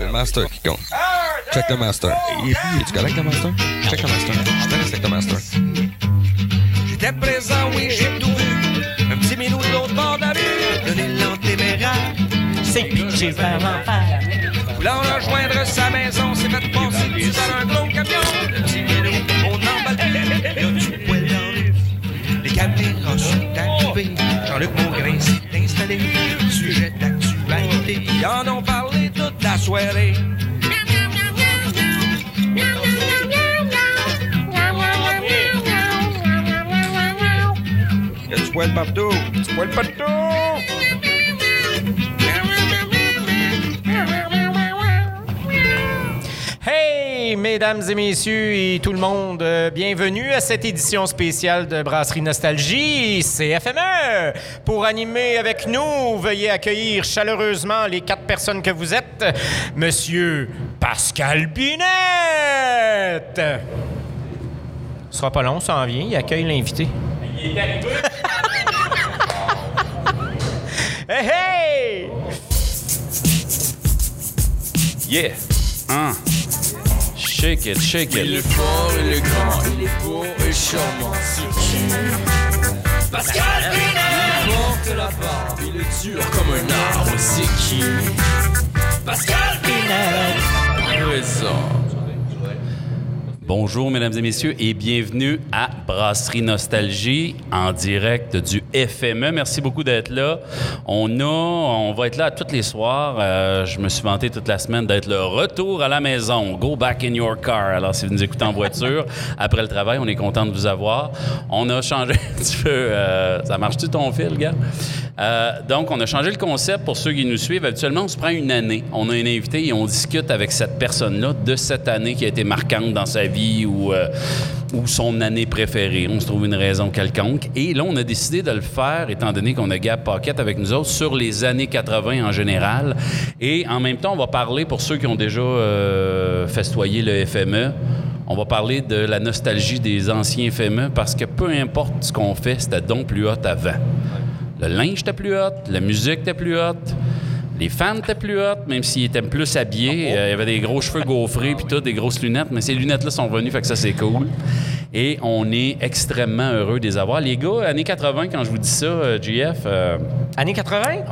C'est le master qui compte. Check le master. Et puis, es-tu correct le master? Check le master. Je avec le master. J'étais présent, oui, j'ai tout vu. Un petit minou de l'autre bord de la rue, donner l'antéméraire. C'est pitché vers l'enfer. Voulant rejoindre sa maison, s'est fait passer dessus dans un gros camion. Le petit minou, on emballe. Il y a du poil dans le Les caméras sont activées. Jean-Luc Maugrain s'est installé. Sujet d'actualité. Ils en ont parlé toute la soirée. Il y a du poil partout. Hey, mesdames et messieurs et tout le monde, euh, bienvenue à cette édition spéciale de Brasserie Nostalgie, CFME. Pour animer avec nous, veuillez accueillir chaleureusement les quatre personnes que vous êtes. Monsieur Pascal Binette. Ce sera pas long, ça en vient. Il accueille l'invité. Il est arrivé. hey, hey! Yeah! Hein? Shake it, shake Il est it. fort, il est grand, il est beau et charmant, c'est qui Pascal Pinel Il porte la barbe, il est dur comme un arbre, c'est qui? Pascal Pinel Présent. Bonjour, mesdames et messieurs, et bienvenue à Brasserie Nostalgie en direct du FME. Merci beaucoup d'être là. On a, on va être là tous les soirs. Euh, je me suis vanté toute la semaine d'être le retour à la maison. Go back in your car. Alors, si vous nous écoutez en voiture après le travail, on est content de vous avoir. On a changé un petit peu. euh, ça marche-tu ton fil, gars? Euh, donc, on a changé le concept pour ceux qui nous suivent. Habituellement, on se prend une année. On a un invité et on discute avec cette personne-là de cette année qui a été marquante dans sa vie ou, euh, ou son année préférée. On se trouve une raison quelconque. Et là, on a décidé de le faire, étant donné qu'on a Gab Pocket avec nous autres, sur les années 80 en général. Et en même temps, on va parler, pour ceux qui ont déjà euh, festoyé le FME, on va parler de la nostalgie des anciens FME parce que peu importe ce qu'on fait, c'était donc plus hot avant. Le linge était plus hot, la musique était plus haute. Les fans étaient plus hot, même s'ils étaient plus habillés. Euh, il y avait des gros cheveux gaufrés puis tout, des grosses lunettes. Mais ces lunettes-là sont venues, fait que ça, c'est cool. Et on est extrêmement heureux de les avoir. Les gars, années 80, quand je vous dis ça, euh, GF, euh, Années 80? ouais.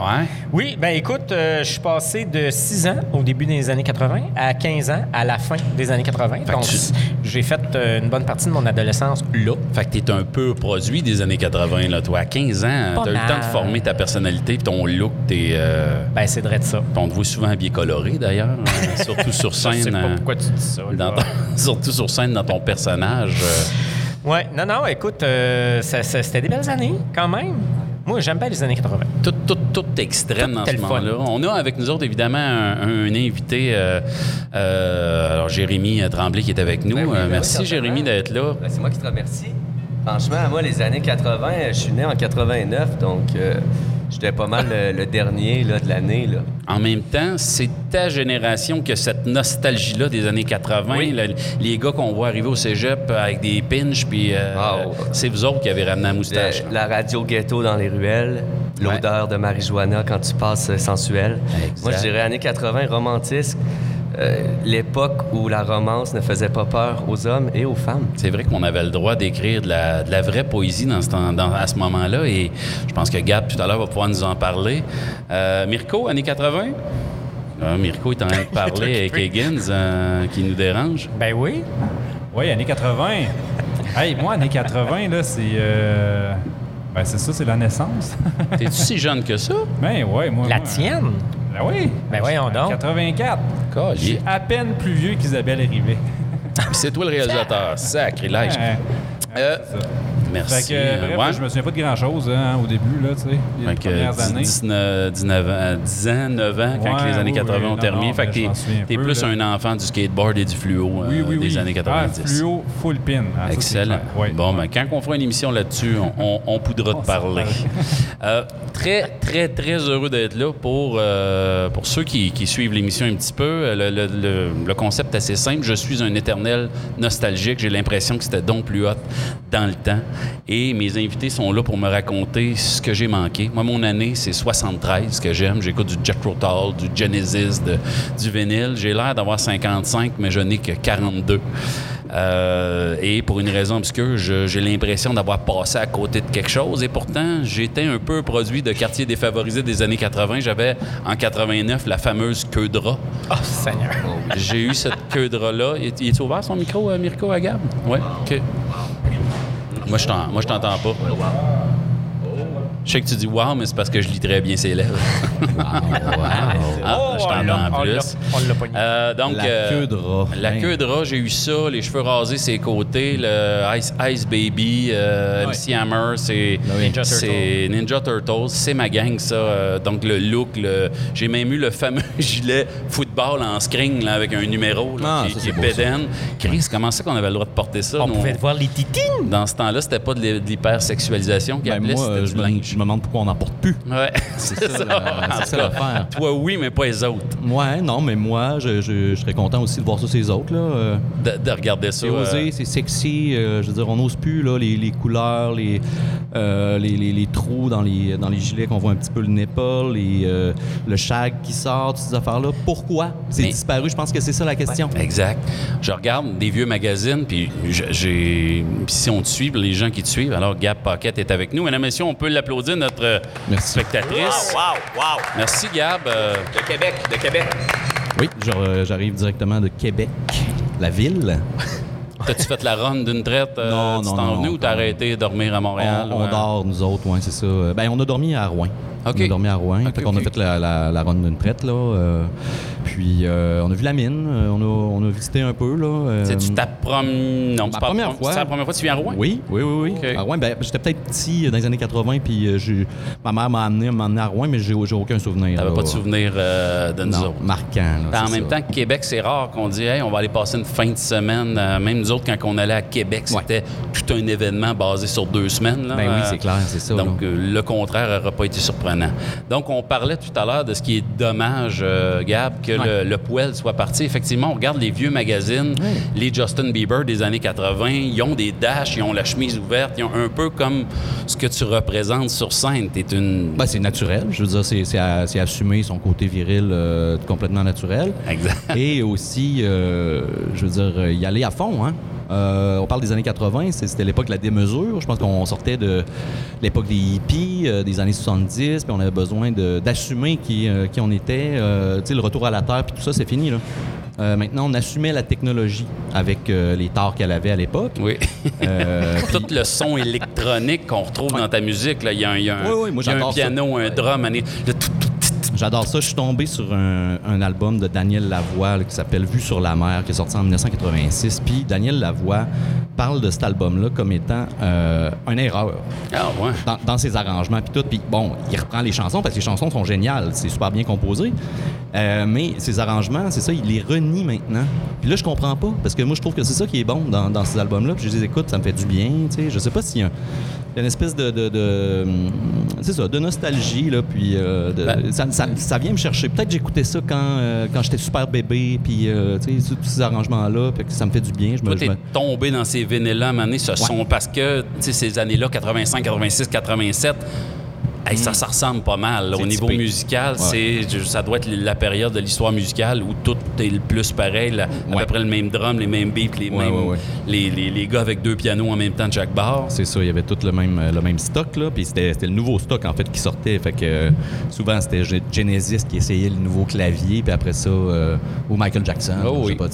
Oui, ben écoute, euh, je suis passé de 6 ans au début des années 80 à 15 ans à la fin des années 80. que Donc, tu- j'ai fait euh, une bonne partie de mon adolescence là. Fait que t'es un peu produit des années 80, là, toi. À 15 ans, t'as eu le temps de former ta personnalité puis ton look, tes... euh, Ben, c'est vrai de ça. on te voit souvent habillé coloré, d'ailleurs, hein, surtout sur Je scène. sais pas euh, pourquoi tu dis ça. dans ton- surtout sur scène dans ton personnage. euh, Ouais, non, non, écoute, euh, ça- ça- c'était des belles années quand même. Moi, j'aime bien les années 80. tout, tout, tout extrême Tout dans ce moment-là. On a avec nous autres, évidemment, un, un invité, euh, euh, alors Jérémy Tremblay qui est avec nous. Ben oui, Euh, ben oui, merci. Jérémy, d'être là. Ben, c'est moi qui te remercie. Franchement, moi, les années 80, je suis né en 89, donc euh, j'étais pas mal le, le dernier là, de l'année. là. En même temps, c'est ta génération qui a cette nostalgie-là des années 80. Oui. là, les gars qu'on voit arriver au cégep avec des pinches, puis euh, oh. c'est vous autres qui avez ramené la moustache. Le- la radio ghetto dans les ruelles, l'odeur de marijuana quand tu passes euh, sensuel. Exact. Moi, je dirais années 80, romantisme, euh, l'époque où la romance ne faisait pas peur aux hommes et aux femmes. C'est vrai qu'on avait le droit d'écrire de la, de la vraie poésie dans ce temps- dans- à ce moment-là et je pense que Gab, tout à l'heure, va pouvoir nous en parler. Euh, Mirko, années 80? Ah, Mirko est en train de parler avec Higgins euh, qui nous dérange. Ben oui. Oui, années 80. hey, moi, années 80, là, c'est. euh, Ben, c'est ça, c'est la naissance. T'es-tu si jeune que ça? ben, ouais, moi. La moi, tienne? Ben oui. Ben voyons donc. 84. Je suis à peine plus vieux qu'Isabelle Rivet. C'est toi le réalisateur. Sacrilège. Ouais. Euh. Merci. Fait que, bref, Ouais. je me souviens pas de grand-chose hein, au début, là, tu sais, les Fait que premières 10, années. 19, 19 ans, 10 ans, 9 ans, quand Ouais, les années oui, 80 oui, ont non, terminé. non, fait que je t'es, plus là. un enfant du skateboard et du fluo euh, Oui, des années 90. Ah, fluo, full pin. Ah, Excellent. Ouais. Bon, ben, quand on fera une émission là-dessus, on, on, on poudra de parler. Euh, très, très, très heureux d'être là pour, euh, pour ceux qui, qui suivent l'émission un petit peu. Le, le- le- le concept est assez simple. Je suis un éternel nostalgique. J'ai l'impression que c'était donc plus hot dans le temps. Et mes invités sont là pour me raconter ce que j'ai manqué. Moi, mon année, c'est 73 que j'aime. J'écoute du Jack Rotal, du Genesis, de- du vinyle. J'ai l'air d'avoir 55, mais je n'ai que 42. Euh, et pour une raison obscure, j'ai l'impression d'avoir passé à côté de quelque chose. Et pourtant, j'étais un peu produit de quartier défavorisé des années 80. J'avais en 89 la fameuse queue de rat. Oh, Seigneur. J'ai eu cette queue de rat-là. Il est- ouvert son micro, euh, Mirko Agab? Oui. Moi, je t'entends pas. Je sais que tu dis wow, mais c'est parce que je lis très bien ses lèvres. Ah, Oh, je on t'entends l'a- on plus. on. Euh, donc, La euh, queue de rat. La queue de rat, j'ai eu ça, les cheveux rasés, ses côtés, le Ice, Ice Baby, euh, MC Hammer, c'est Ninja Turtles, c'est ma gang, ça. Euh, donc, le look, le- j'ai même eu le fameux gilet football en screen là, avec un numéro là, Ah, qui, ça, qui est beau, bédaine. Chris, comment ça qu'on avait le droit de porter ça? On nous? pouvait voir les titines? Dans ce temps-là, c'était pas de l'hy- de l'hypersexualisation qu'il Ben, appelait, c'était euh, du linge. Me demande pourquoi on n'en porte plus. Ouais, c'est ça. l'affaire. Toi, oui, mais pas les autres. Ouais, non, mais moi, je, je- je serais content aussi de voir ça ces autres. Là. Euh, De, de regarder ça. C'est osé, euh, c'est sexy. euh, je veux dire, on n'ose plus là, les, les couleurs, les, les, les- les trous dans les, dans les gilets qu'on voit un petit peu le les, euh, le shag qui sort, toutes ces affaires-là. Pourquoi? C'est Mais- disparu? Je pense que c'est ça la question. Exact. Je regarde des vieux magazines, puis j'ai. si on te suit, les gens qui te suivent, alors Gab Paquette est avec nous. Mesdames et messieurs, on peut l'applaudir, notre euh, Merci. spectatrice. Wow, wow. Merci, Gab. Euh, De Québec, de Québec. Oui, euh, j'arrive directement de Québec, la ville. T'as-tu fait la run d'une traite? euh, Non, tu non, t'en venu ou t'as arrêté de dormir à Montréal? on on ouais? dort, nous autres, ouais, c'est ça. Ben, on a dormi à Rouen. On a dormi à Rouen. OK, fait OK. a fait la, la, la run d'une traite, là. euh, puis, euh, on a vu la mine. euh, on, a, on a visité un peu, là. euh, C'est-tu ta. Non, Ma c'est pas première fois. C'est la première fois que tu viens à Rouen? Oui, oui, oui. oui. À Rouen, ben, j'étais peut-être petit dans les années 80, puis j'ai- ma mère m'a amené, m'a amené à Rouen, mais j'ai j'ai aucun souvenir. T'avais là. pas de souvenir de nous Non, autres? marquant. là, en même ça. temps, Québec, c'est rare qu'on dit hey, on va aller passer une fin de semaine. Même nous autres, quand on allait à Québec, Ouais. c'était tout un événement basé sur deux semaines. là. Ben oui, c'est clair, c'est ça. Donc, le contraire n'aurait pas été surprenant. Donc, on parlait tout à l'heure de ce qui est dommage, Gab, que Ouais. le, le poêle soit parti. Effectivement, on regarde les vieux magazines, les Justin Bieber des années 80, ils ont des dashs, ils ont la chemise ouverte, ils ont un peu comme ce que tu représentes sur scène. T'es une... Ben, c'est naturel. Je veux dire, c'est assumer son côté viril euh, complètement naturel. Exact. Et aussi, euh, je veux dire, euh, y aller à fond. Hein? Euh, on parle des années 80, c'est- c'était l'époque de la démesure. Je pense qu'on sortait de l'époque des hippies, euh, des années 70, puis on avait besoin d'assumer qui, euh, qui on était. Tu sais, le retour à la Terre, puis tout ça, c'est fini. Là. Euh, maintenant, on assumait la technologie avec euh, les torts qu'elle avait à l'époque. Oui. Euh, Tout le son électronique qu'on retrouve dans ta musique, il y a un, il y a un- Oui, oui, moi, il y a un j'adore ça. piano, un drum, un- le tout, tout, tout, J'adore ça. Je suis tombé sur un, un album de Daniel Lavoie là, qui s'appelle Vue sur la mer, qui est sorti en 1986. Puis Daniel Lavoie parle de cet album-là comme étant euh, une erreur Ah, ouais. dans, dans ses arrangements puis tout. Puis bon, il reprend les chansons parce que les chansons sont géniales, c'est super bien composé. Euh, mais ses arrangements, c'est ça, il les renie maintenant. Puis là, je comprends pas parce que moi, je trouve que c'est ça qui est bon dans, dans ces albums-là. Puis je les écoute, ça me fait du bien. Tu sais, je sais pas s'il y a il y a une espèce de, de, de, hum, c'est ça, de nostalgie là. Puis euh, de- Ben- ça, ça- ça vient me chercher. Peut-être que j'écoutais ça quand, euh, quand j'étais super bébé. Puis euh, tu sais, tous ces arrangements-là, puis que ça me fait du bien. Je me, Toi, je me- tombé dans ces à un moment donné, ce son, parce que, tu sais, ces années-là, 85, 86, 87, hey, ça, ça ressemble pas mal. là. Au niveau musical, Ouais. c'est, je- ça doit être la période de l'histoire musicale où tout est le plus pareil, là, à Ouais. peu près le même drum, les mêmes beats, les Ouais, mêmes. Les, les- les gars avec deux pianos en même temps de chaque bar. C'est ça, il y avait tout le même, le même stock, là. Puis c'était le nouveau stock, en fait, qui sortait. Fait que euh, souvent, c'était Ge- Genesis qui essayait le nouveau clavier, puis après ça, euh, ou Michael Jackson. Oh je sais oui. pas,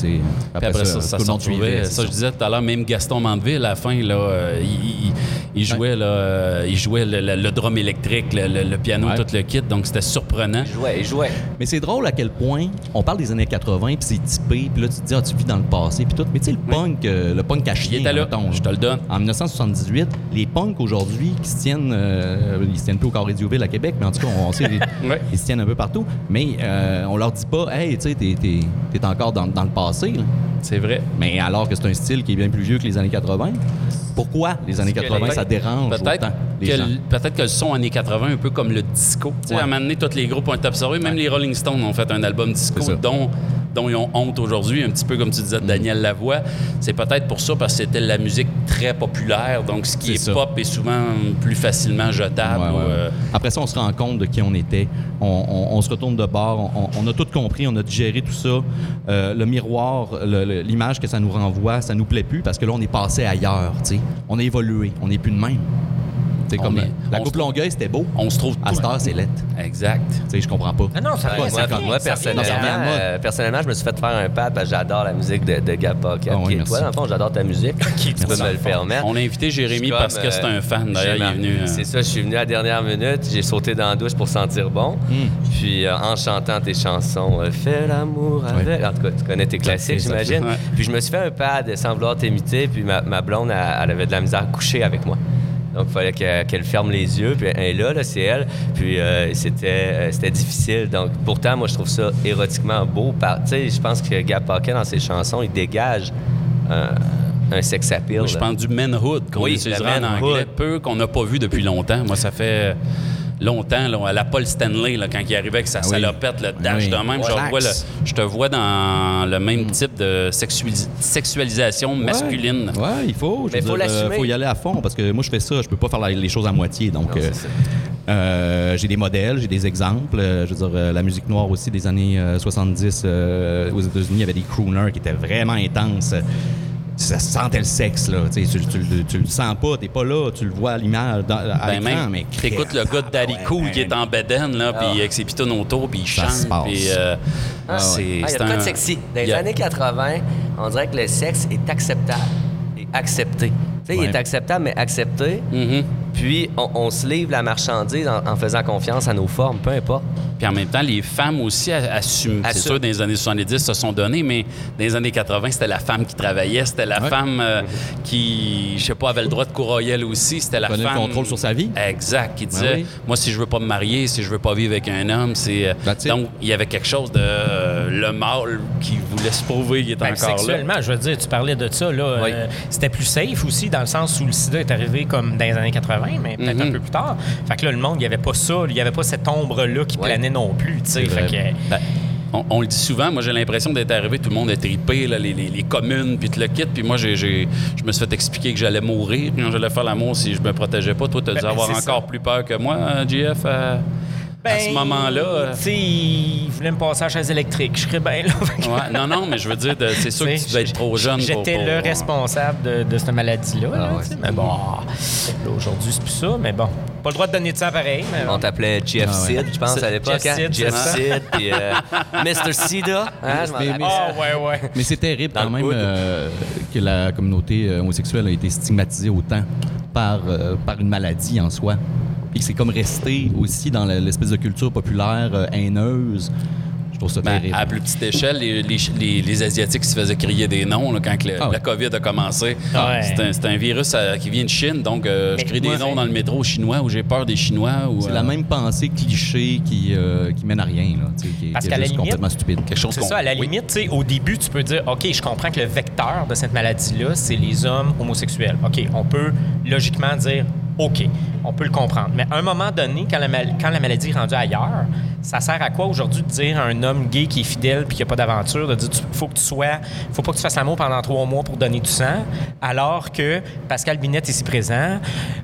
après, ça, ça tout le se monde suivait. Ça, je disais tout à l'heure, même Gaston Mandeville, à la fin, là, euh, il, il- il jouait, là, euh, il jouait le, le- le drum électrique, le, le- le piano, Ouais. tout le kit, donc c'était surprenant. Il jouait, il jouait. Mais c'est drôle à quel point on parle des années 80, puis c'est typé, puis là, tu te dis, ah, tu vis dans le passé, puis tout. Mais tu sais, le punk, euh, le punk à Il chien, était là, mettons, je te le donne. En 1978, les punks aujourd'hui qui se tiennent, euh, ils se tiennent plus au Carré Diouville à Québec, mais en tout cas, on sait, ils, Ouais. ils se tiennent un peu partout. Mais euh, on leur dit pas, hey, tu sais, t'es, t'es- t'es encore dans, dans le passé. là. C'est vrai. Mais alors que c'est un style qui est bien plus vieux que les années 80, pourquoi les années que 80 les- ça dérange Peut-être autant les que, peut-être que le son années 80, un peu comme le disco. Ouais. à un moment donné, tous les groupes ont été absorbés. Même les Rolling Stones ont fait un album disco, dont dont ils ont honte aujourd'hui, un petit peu comme tu disais de Daniel Lavoie. C'est peut-être pour ça, parce que c'était la musique très populaire. Donc, ce qui est, pop est souvent plus facilement jetable. Ouais, ouais, ou, ouais. euh, Après ça, on se rend compte de qui on était. On, on- on se retourne de bord. On, on a tout compris. On a digéré tout ça. Euh, le miroir, l'image que ça nous renvoie, ça nous plaît plus parce que là, on est passé ailleurs. tu sais. On a évolué. On n'est plus de même. C'est comme est- la coupe Longueuil, c'était beau. on se trouve À tout- cette heure, c'est lettre. Exact. Tu sais, je comprends pas. Ah non, ça Ouais, va, moi, moi, personnellement, Non, euh, personnellement, je me suis fait faire un pad parce que j'adore la musique de, de Pocket. Ah oui, toi, dans le fond, j'adore ta musique. tu peux me le permettre. On a invité Jérémy parce que c'est euh, un fan. D'ailleurs, il est venu. euh, C'est ça, je suis venu à la dernière minute, j'ai sauté dans la douche pour sentir bon. Puis euh, en chantant tes chansons, euh, Fais l'amour avec. En tout cas, tu connais tes classiques, j'imagine. Puis je me suis fait un pad sans vouloir t'imiter, puis ma, blonde, elle, elle avait de la misère à coucher avec moi. Donc, il fallait qu'elle ferme les yeux. Puis elle est là, là c'est elle. Puis euh, c'était euh, c'était difficile. Donc, pourtant, moi, je trouve ça érotiquement beau. Tu sais, je pense que Gab Pocket, dans ses chansons, il dégage un sex appeal. Moi, je pense du manhood qu'on Oui, utilisera en anglais, peu qu'on n'a pas vu depuis longtemps. Moi, ça fait longtemps, là, à la Paul Stanley, là, quand il arrivait avec sa Ah oui. salopette, le dash Oui. de même, je, vois te vois dans le même type de sexualis- sexualisation masculine. Ouais, il faut. Dire, euh, faut y aller à fond parce que moi, je fais ça. Je peux pas faire la- les choses à moitié. Donc, euh, euh, j'ai des modèles, j'ai des exemples. Euh, je veux dire, euh, la musique noire aussi des années euh, 70 euh, aux États-Unis, il y avait des crooners qui étaient vraiment intenses. Ça sentait le sexe, là. Tu, sais, tu, tu le- tu le sens pas, t'es pas là, tu le vois à l'image, dans- à Ben l'écran, même, mais... t'écoutes le gars de Daddy Cool qui est en bedaine, là, puis avec ses pitons autour, puis il chante, puis euh, Ah, c'est Ah, il y a c'est de un... de sexy. Dans les a- années 80, on dirait que le sexe est acceptable et accepté. Tu sais, il est acceptable, mais accepté. Mhm. Puis, on, on se livre la marchandise en, en faisant confiance à nos formes, peu importe. Puis en même temps, les femmes aussi assument. C'est sûr, dans les années 70, se sont données, mais dans les années 80, c'était la femme qui travaillait, c'était la Ouais. femme euh, qui, je sais pas, avait le droit de courir elle aussi. C'était la Prenait le femme. contrôle sur sa vie. Exact. Qui disait, Ben oui. moi, si je veux pas me marier, si je veux pas vivre avec un homme, c'est. euh. Donc, il y avait quelque chose de. euh, le mâle qui voulait se prouver qu'il était Ben, encore là. sexuellement, je veux dire, tu parlais de ça, là. Oui. euh, c'était plus safe aussi, dans le sens où le sida est arrivé comme dans les années 80, mais peut-être un Mhm. peu plus tard. Fait que là, le monde, il n'y avait pas ça, il n'y avait pas cette ombre-là qui Ouais. planait non plus, tu sais. Fait que, Ben, on, on le dit souvent, moi j'ai l'impression d'être arrivé, tout le monde est tripé, là, les, les- les communes, puis tout le kit, puis moi j'ai, je me suis fait expliquer que j'allais mourir quand j'allais faire l'amour si je me protégeais pas. Toi, tu as dû Ben, avoir c'est encore ça. plus peur que moi, euh, À, à ce Ben, moment-là. euh. Tu sais, il voulait me passer à la chaise électrique. Je serais bien là. Ouais, non, non, mais je veux dire, c'est sûr que tu devais être trop jeune pour... J'étais pour- le responsable de, de cette maladie-là. là, Ah ouais. sais, mais bon, là, aujourd'hui, c'est plus ça, mais bon. Pas le droit de donner de sang pareil, mais On t'appelait Jeff Ah ouais. Sid, je pense, à l'époque. Jeff hein? Sid, Jeff ça. Sid, puis euh, Mr. Sida. Hein, Mais- rappelle. Ah, ouais, ouais. Mais c'est terrible Dans quand même euh, que la communauté euh, homosexuelle a été stigmatisée autant par, euh, par une maladie en soi. Puis que c'est comme resté aussi dans l'espèce de culture populaire euh, haineuse. Je trouve ça Ben, terrible. à plus petite échelle, les, les- les- les Asiatiques se faisaient crier des noms là, quand que le- Ah ouais. la COVID a commencé. Ouais. C'est un, virus euh, qui vient de Chine, donc euh, je crie des noms dans le métro chinois où j'ai peur des Chinois. C'est euh, la même pensée cliché qui, euh, qui mène à rien, là, qui, Parce qui est juste limite, complètement stupide. quelque chose C'est qu'on- ça, à la oui. limite, au début, tu peux dire, OK, je comprends que le vecteur de cette maladie-là, c'est les hommes homosexuels. OK, on peut logiquement dire, OK, on peut le comprendre. Mais à un moment donné, quand la, mal- quand la maladie est rendue ailleurs, ça sert à quoi aujourd'hui de dire à un homme gay qui est fidèle puis qui n'a pas d'aventure, de dire, il faut que tu sois, faut pas que tu fasses l'amour pendant trois mois pour donner du sang, alors que Pascal Binette est ici présent,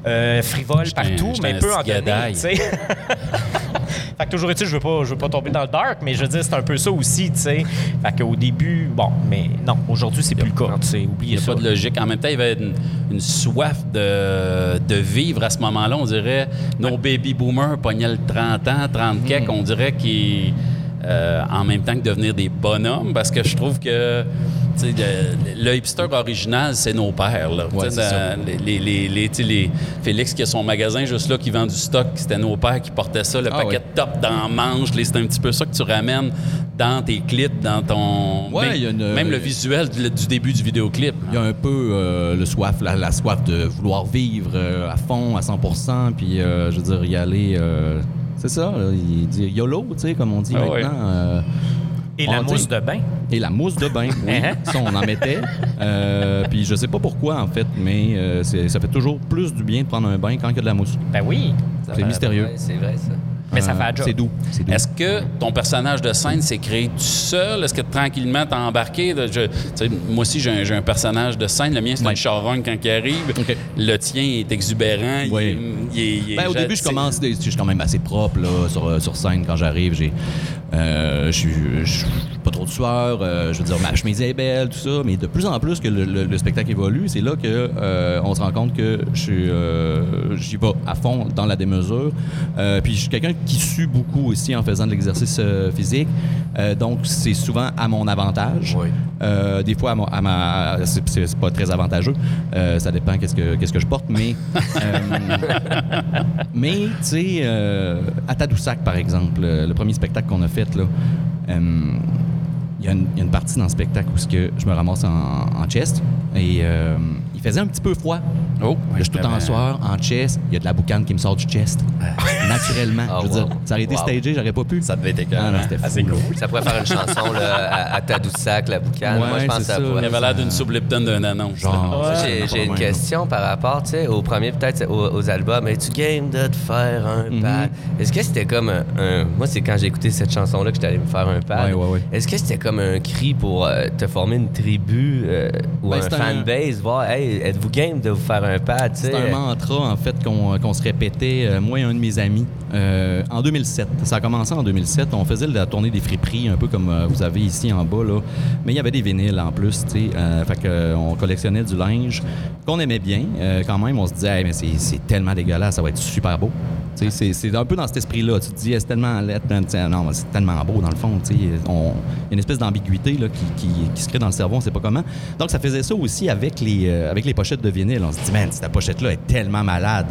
euh, frivole partout, mais un peut en donner. Fait que toujours est-il, je veux pas, je veux pas tomber dans le dark, mais je veux dire, c'est un peu ça aussi, tu sais. Fait qu'au début, bon, mais non, aujourd'hui, c'est plus le cas, tu sais, Il oubliez n'y a pas de logique. En même temps, il y avait une, une soif de, de vivre à ce moment-là. On dirait, nos baby boomers pognaient le 30 ans, 30 quelques, on dirait qu'ils, euh, en même temps que devenir des bonhommes, parce que je trouve que le, le hipster original, c'est nos pères. Là. Ouais, dans- les, les, Félix qui a son magasin juste là, qui vend du stock, c'était nos pères qui portaient ça, le Ah paquet de top dans manche. C'est un petit peu ça que tu ramènes dans tes clips, dans ton... Ouais, même, il y a une- même le visuel du, du début du vidéoclip. Il y a un peu euh, le soif, la, la soif de vouloir vivre euh, à fond, à 100% puis euh, je veux dire, y aller. euh, c'est ça, il dit YOLO, tu sais, comme on dit Ah maintenant. ouais. Et la mousse de bain. Et la mousse de bain, oui. Hein? ça, on en mettait. Euh, puis je sais pas pourquoi, en fait, mais euh, ça fait toujours plus du bien de prendre un bain quand il y a de la mousse. Ben oui. C'est mystérieux. c'est vrai, ça. Mais ça fait la job. C'est doux. Est-ce que ton personnage de scène s'est créé tout seul? Est-ce que tranquillement t'as embarqué? Je- moi aussi, j'ai un, personnage de scène. Le mien, c'est Ouais. un charogne quand il arrive. Le tien est exubérant. il Il, il est Ben, au début, je commence, je suis quand même assez propre là, sur, sur scène quand j'arrive. J'ai, euh, je suis pas trop de sueur. euh, je veux dire, ma chemise est belle, tout ça. Mais de plus en plus que le, le- le spectacle évolue, c'est là que euh, on se rend compte que je suis, euh, j'y vais à fond dans la démesure. Puis je suis quelqu'un qui sue beaucoup aussi en faisant de l'exercice physique. Donc c'est souvent à mon avantage. Oui. Des fois, à, mon- à ma, c'est, c'est- c'est pas très avantageux. Ça dépend qu'est-ce que, qu'est-ce que je porte, mais. mais, tu sais, à Tadoussac, par exemple, le, premier spectacle qu'on a fait, là, il y, a une- partie dans le spectacle où que je me ramasse en, en chest et euh, il faisait un petit peu froid. Oh, je suis tout en soir, en chest. Il y a de la boucane qui me sort du chest. Naturellement. Ah, je veux wow. dire, ça aurait été Wow. stagé, j'aurais pas pu. Ça devait être Ah, écœurant. c'était fou. Assez cool. Ça pourrait faire une chanson là, à, à Tadoussac, la boucane. Ouais, Moi, je pense que c'est ça ça. pourrait. Il avait l'air d'une soupe Lipton d'un Moi, c'est J'ai, une question par rapport tu sais, au premier, peut-être aux, aux albums. Es-tu game de te faire un Mhm. pad? Est-ce que c'était comme un, un- Moi, c'est quand j'ai écouté cette chanson-là que j'étais allé me faire un pad. Ouais, ouais, ouais. Est-ce que c'était comme un cri pour euh, te former une tribu euh, ou Ben, un- fanbase? Voir, hey, êtes-vous game de vous faire un pad? C'est un mantra, en fait, qu'on qu'on se répétait, euh, moi et un de mes amis, euh, en 2007. Ça a commencé en 2007. On faisait la tournée des friperies, un peu comme euh, vous avez ici en bas, là. Mais il y avait des vinyles en plus, tu sais. Euh, fait que, euh, on collectionnait du linge qu'on aimait bien. Euh, quand même, on se disait, Hey, mais c'est- tellement dégueulasse, ça va être super beau. C'est- un peu dans cet esprit-là. Tu te dis, c'est tellement non, c'est tellement beau, dans le fond. Il y a une espèce d'ambiguïté qui, qui- qui se crée dans le cerveau, on sait pas comment. Donc, ça faisait ça aussi avec les, euh, avec les pochettes de vinyle. On se dit, man, cette pochette-là est tellement malade.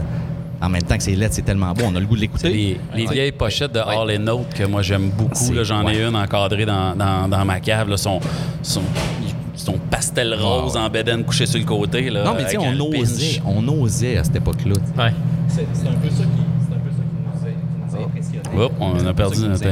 En même temps que c'est laid, c'est tellement beau, on a le goût de l'écouter. Les, les vieilles pochettes de All and Out que moi j'aime beaucoup, j'en ai une encadrée dans, dans- dans ma cave, là, sont, sont, sont pastel rose en bedaine couché sur le côté. Là, non, mais tu sais, avec on osait, on osait à cette époque-là. Ouais. C'est un peu ça impressionnait. On a perdu notre-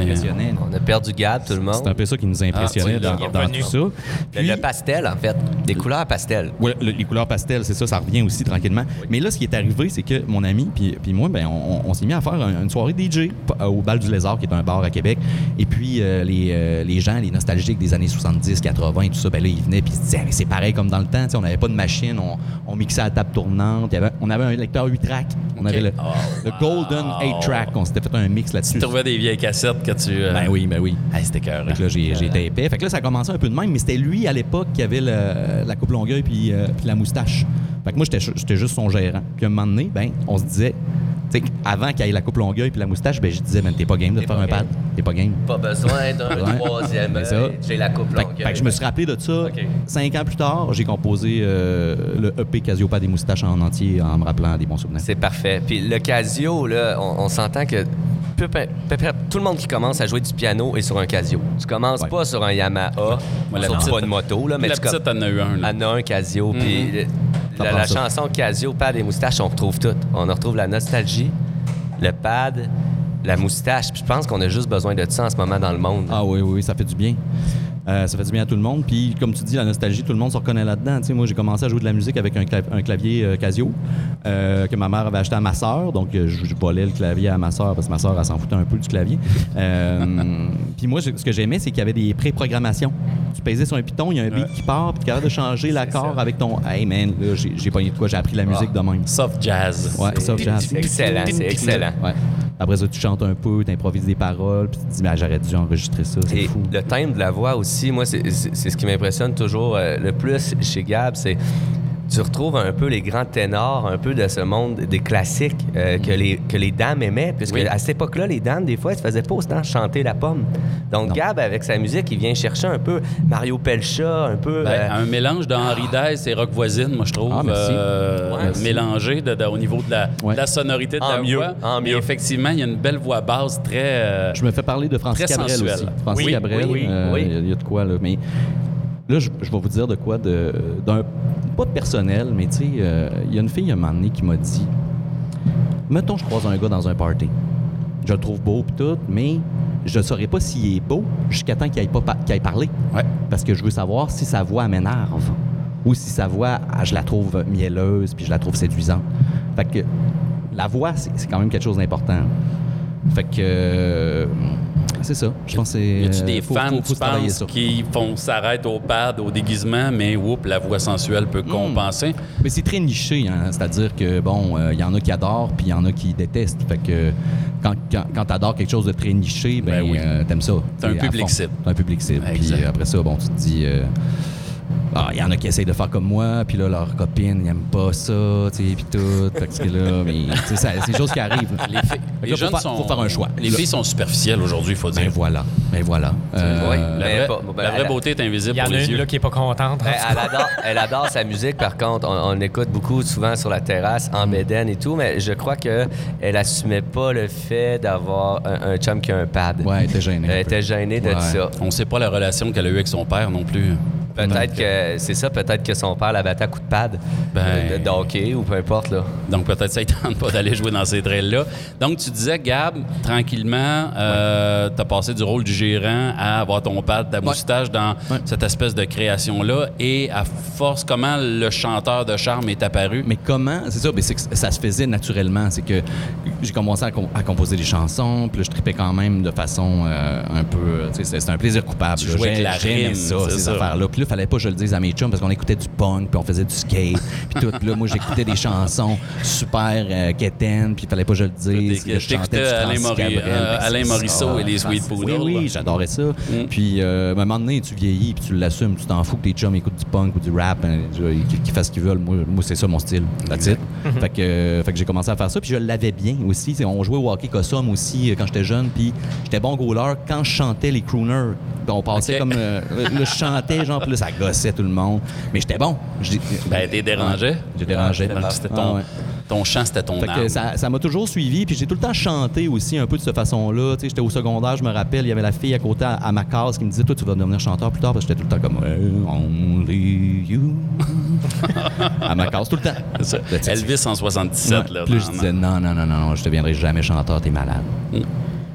On a perdu Gab, tout le monde. C'est un peu ça qui nous impressionnait Ah, tu l'as dans, dans tout ça. Le, Puis- le pastel, en fait. Des couleurs pastel. Le- les couleurs pastel, c'est ça, ça revient aussi tranquillement. Mais là, ce qui est arrivé, c'est que mon ami puis, puis moi, ben, on, on s'est mis à faire un- une soirée DJ euh, au Bal du Lézard, qui est un bar à Québec. Et puis, euh, les, euh, les gens, les nostalgiques des années 70, 80, tout ça, ben là, ils venaient puis ils se disaient, Ah, mais c'est pareil comme dans le temps, on n'avait pas de machine, on, on mixait à la table tournante, avait- on avait un lecteur 8-track, on avait le, le Golden 8-track, on s'était fait un mix là-dessus. Tu trouvais des vieilles cassettes que tu. euh, Ben oui, ben oui. C'était cœur. Fait que là, j'ai, j'ai tapé. Fait que là, ça a commencé un peu de même, mais c'était lui, à l'époque, qui avait le- la coupe longueuil puis, euh, puis la moustache. Fait que moi, j'étais, juste son gérant. Puis à un moment donné, ben, on se disait, tu sais, avant qu'il ait la coupe longueuil puis la moustache, ben, je disais, man, t'es pas game de faire pas un pad. T'es pas game. Pas besoin d'un troisième. Œil. J'ai la coupe Fait, que- longue. fait que je me suis rappelé de ça. Cinq ans plus tard, j'ai composé euh, le EP Casio des moustaches en entier en me rappelant des bons souvenirs. C'est parfait. Puis le Casio, là, on, on s'entend que peu- peu- tout le monde qui commence à jouer du piano est sur un Casio. Tu commences Ouais. pas sur un Yamaha, la surtout petite- pas une moto, là, mais la tu petite en a eu un. là. en a un Casio. Puis le- Ça la, chanson Casio, pad et moustache, on retrouve tout. On retrouve la nostalgie, le pad, la moustache. Puis je pense qu'on a juste besoin de ça en ce moment dans le monde. Ah oui, oui, ça fait du bien. Euh, ça fait du bien à tout le monde. Puis, comme tu dis, la nostalgie, tout le monde se reconnaît là-dedans. Moi, j'ai commencé à jouer de la musique avec un, clav- un clavier euh, Casio euh, que ma mère avait acheté à ma sœur. Donc, je, je volais le clavier à ma sœur parce que ma sœur, elle s'en foutait un peu du clavier. Puis moi, je- ce que j'aimais, c'est qu'il y avait des pré-programmations. Tu pesais sur un piton, il y a un beat qui part, puis tu es capable de changer l'accord avec ton... Hey, man, là, j'ai pogné de quoi, j'ai appris la musique de même. Soft jazz. Ouais, ça, jazz. C'est excellent, c'est excellent. Ouais. Après ça, tu chantes un peu, tu improvises des paroles, puis tu te dis, mais j'aurais dû enregistrer ça, c'est fou. le thème de la voix aussi, moi, c'est ce qui m'impressionne toujours euh, le plus chez Gab, c'est tu retrouves un peu les grands ténors, un peu de ce monde des classiques euh, que, les, que les dames aimaient, puisque Oui. à cette époque-là, les dames, des fois, elles se faisaient pas autant chanter la pomme. Donc, Non. Gab, avec sa musique, il vient chercher un peu Mario Pelcha, un peu... Ben, euh, un mélange d'Henri Dess et Rock Voisine, moi, je trouve. Ah, merci. euh, Ouais, merci. mélangé de- de- au niveau de la, Ouais. de la sonorité de En la mieux, voix. en Mais mieux. effectivement, il y a une belle voix basse très. euh, Je me fais parler de Francis Cabrel sensuel. aussi. Francis Oui, Cabrel, oui, oui. il y y, a de quoi, là. Mais là, je, je vais vous dire de quoi, de, d'un, pas de personnel, mais tu sais, euh, il y a une fille, un moment donné, qui m'a dit Mettons, je croise un gars dans un party. Je le trouve beau pis tout, mais je ne saurais pas s'il est beau jusqu'à temps qu'il aille, pas, qu'il aille parler. Ouais. Parce que je veux savoir si sa voix m'énerve ou si sa voix, ah, je la trouve mielleuse puis je la trouve séduisante. Fait que la voix, c'est, c'est quand même quelque chose d'important. Fait que. euh, c'est ça. Je pense que c'est. Y a-tu euh, des faut- fans, faut- faut tu penses, qui font s'arrêtent au pad, au déguisement, mais whoop, la voix sensuelle peut Hmm. compenser? Mais c'est très niché, hein. c'est-à-dire que bon, il y en a qui adorent, puis il y en a qui détestent. Fait que quand, quand, quand t'adores quelque chose de très niché, ben, Ben oui. euh, t'aimes ça. T'as un public cible. T'as un public cible. Puis après ça, bon, tu te dis. Euh, ah, il y en a qui essayent de faire comme moi, puis là, leurs copines, ils n'aiment pas ça, tu sais, puis tout. Fait que là, mais c'est des choses qui arrivent. Les, filles- les là, jeunes faut sont. faut faire un choix. Les Là. filles sont superficielles aujourd'hui, il faut dire. Ben voilà, ben voilà. Euh, Oui. La Mais vraie, pas- ben, la vraie elle- beauté est invisible Il y en pour a les une yeux. là, qui est pas contente. Ben, elle, adore, elle adore sa musique, par contre. On, on écoute beaucoup souvent sur la terrasse, en bédaine et tout, mais je crois qu'elle assumait pas le fait d'avoir un, un chum qui a un pad. Ouais, elle était gênée. Elle était gênée de Ouais. ça. On sait pas la relation qu'elle a eue avec son père non plus. Peut-être que c'est ça, peut-être que son père la battait à coups de pad Ben- de, de hockey ou peu importe. Là. Donc peut-être ça ne tente pas d'aller jouer dans ces trails-là. Donc tu disais, Gab, tranquillement, euh, tu as passé du rôle du gérant à avoir ton pad, ta moustache dans Ouais. cette espèce de création-là. Et à force, comment le chanteur de charme est apparu? Mais comment, c'est ça, mais que ça se faisait naturellement. C'est que j'ai commencé à, com- à composer des chansons, puis je tripais quand même de façon euh, un peu. euh, c'était- un plaisir coupable. Tu jouais avec la rime, ça, ces affaires-là. Puis là, fallait pas que je le dise à mes chums parce qu'on écoutait du punk, puis on faisait du skate, puis tout. Là, moi, j'écoutais des chansons super euh, quétaines, puis fallait pas que je le dise. Là, je chantais t'écoutais du Alain Mori- euh, Alain Morisseau ça. et les Sweet Oui, Poodle. oui, j'adorais ça. Puis, euh, à un moment donné, tu vieillis, puis tu l'assumes, tu t'en fous que tes chums écoutent du punk ou du rap, hein, qu'ils fassent ce qu'ils veulent. Moi, moi c'est ça mon style. It. fait que, euh, fait que j'ai commencé à faire ça, puis je l'avais bien aussi. T'sais, on jouait au hockey Cossum aussi euh, quand j'étais jeune, puis j'étais bon goaler quand je chantais les crooners. Puis on passait comme. euh, là, je chantais, genre, là, ça gossait tout le monde. Mais j'étais bon. Ben, t'es dérangé. J'ai dérangé. Donc, c'était Ah, ton, ouais. ton chant, c'était ton Fait âme. ça ça m'a toujours suivi, puis j'ai tout le temps chanté aussi un peu de cette façon-là. J'étais au secondaire, je me rappelle, il y avait la fille à côté à, à ma case qui me disait Toi, tu vas devenir chanteur plus tard, parce que j'étais tout le temps comme Only you. à ma case, tout le temps. Elvis en 77, Ouais. là. Dans- je disais Non, non, non, non, non, je deviendrai jamais chanteur, t'es malade. Mm.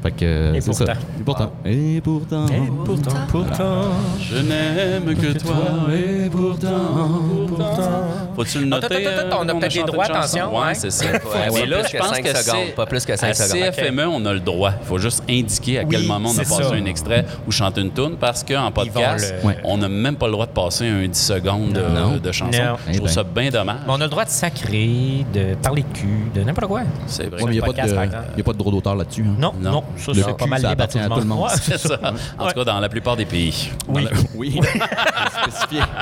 Fait que Et ça. pourtant. Et pourtant. Et pourtant. Et pourtant, pourtant. Je n'aime que toi. Et pourtant. Faut-tu le noter? Attends, attends, attends, on a peut-être des droits, attention, Ouais, ouais. c'est ça. Ouais, Mais ouais, là, je pense que secondes, c'est- pas plus que cinq à secondes. CFME, on a le droit. Il faut juste indiquer à quel moment on a passé ça. un extrait ou chanter une tune parce qu'en podcast, on n'a même pas le droit de passer un 10 secondes de, Non. de chanson. Non. Je trouve Eh ça bien dommage. Mais on a le droit de sacrer, de parler de cul, de n'importe quoi. C'est vrai. Il n'y pas de- a pas de droit d'auteur là-dessus. hein. Non, Non. Ça, Le c'est pas mal appartient à tout le monde. Ouais, C'est ça. En tout cas, dans la plupart des pays. Oui. Oui. Spécifié.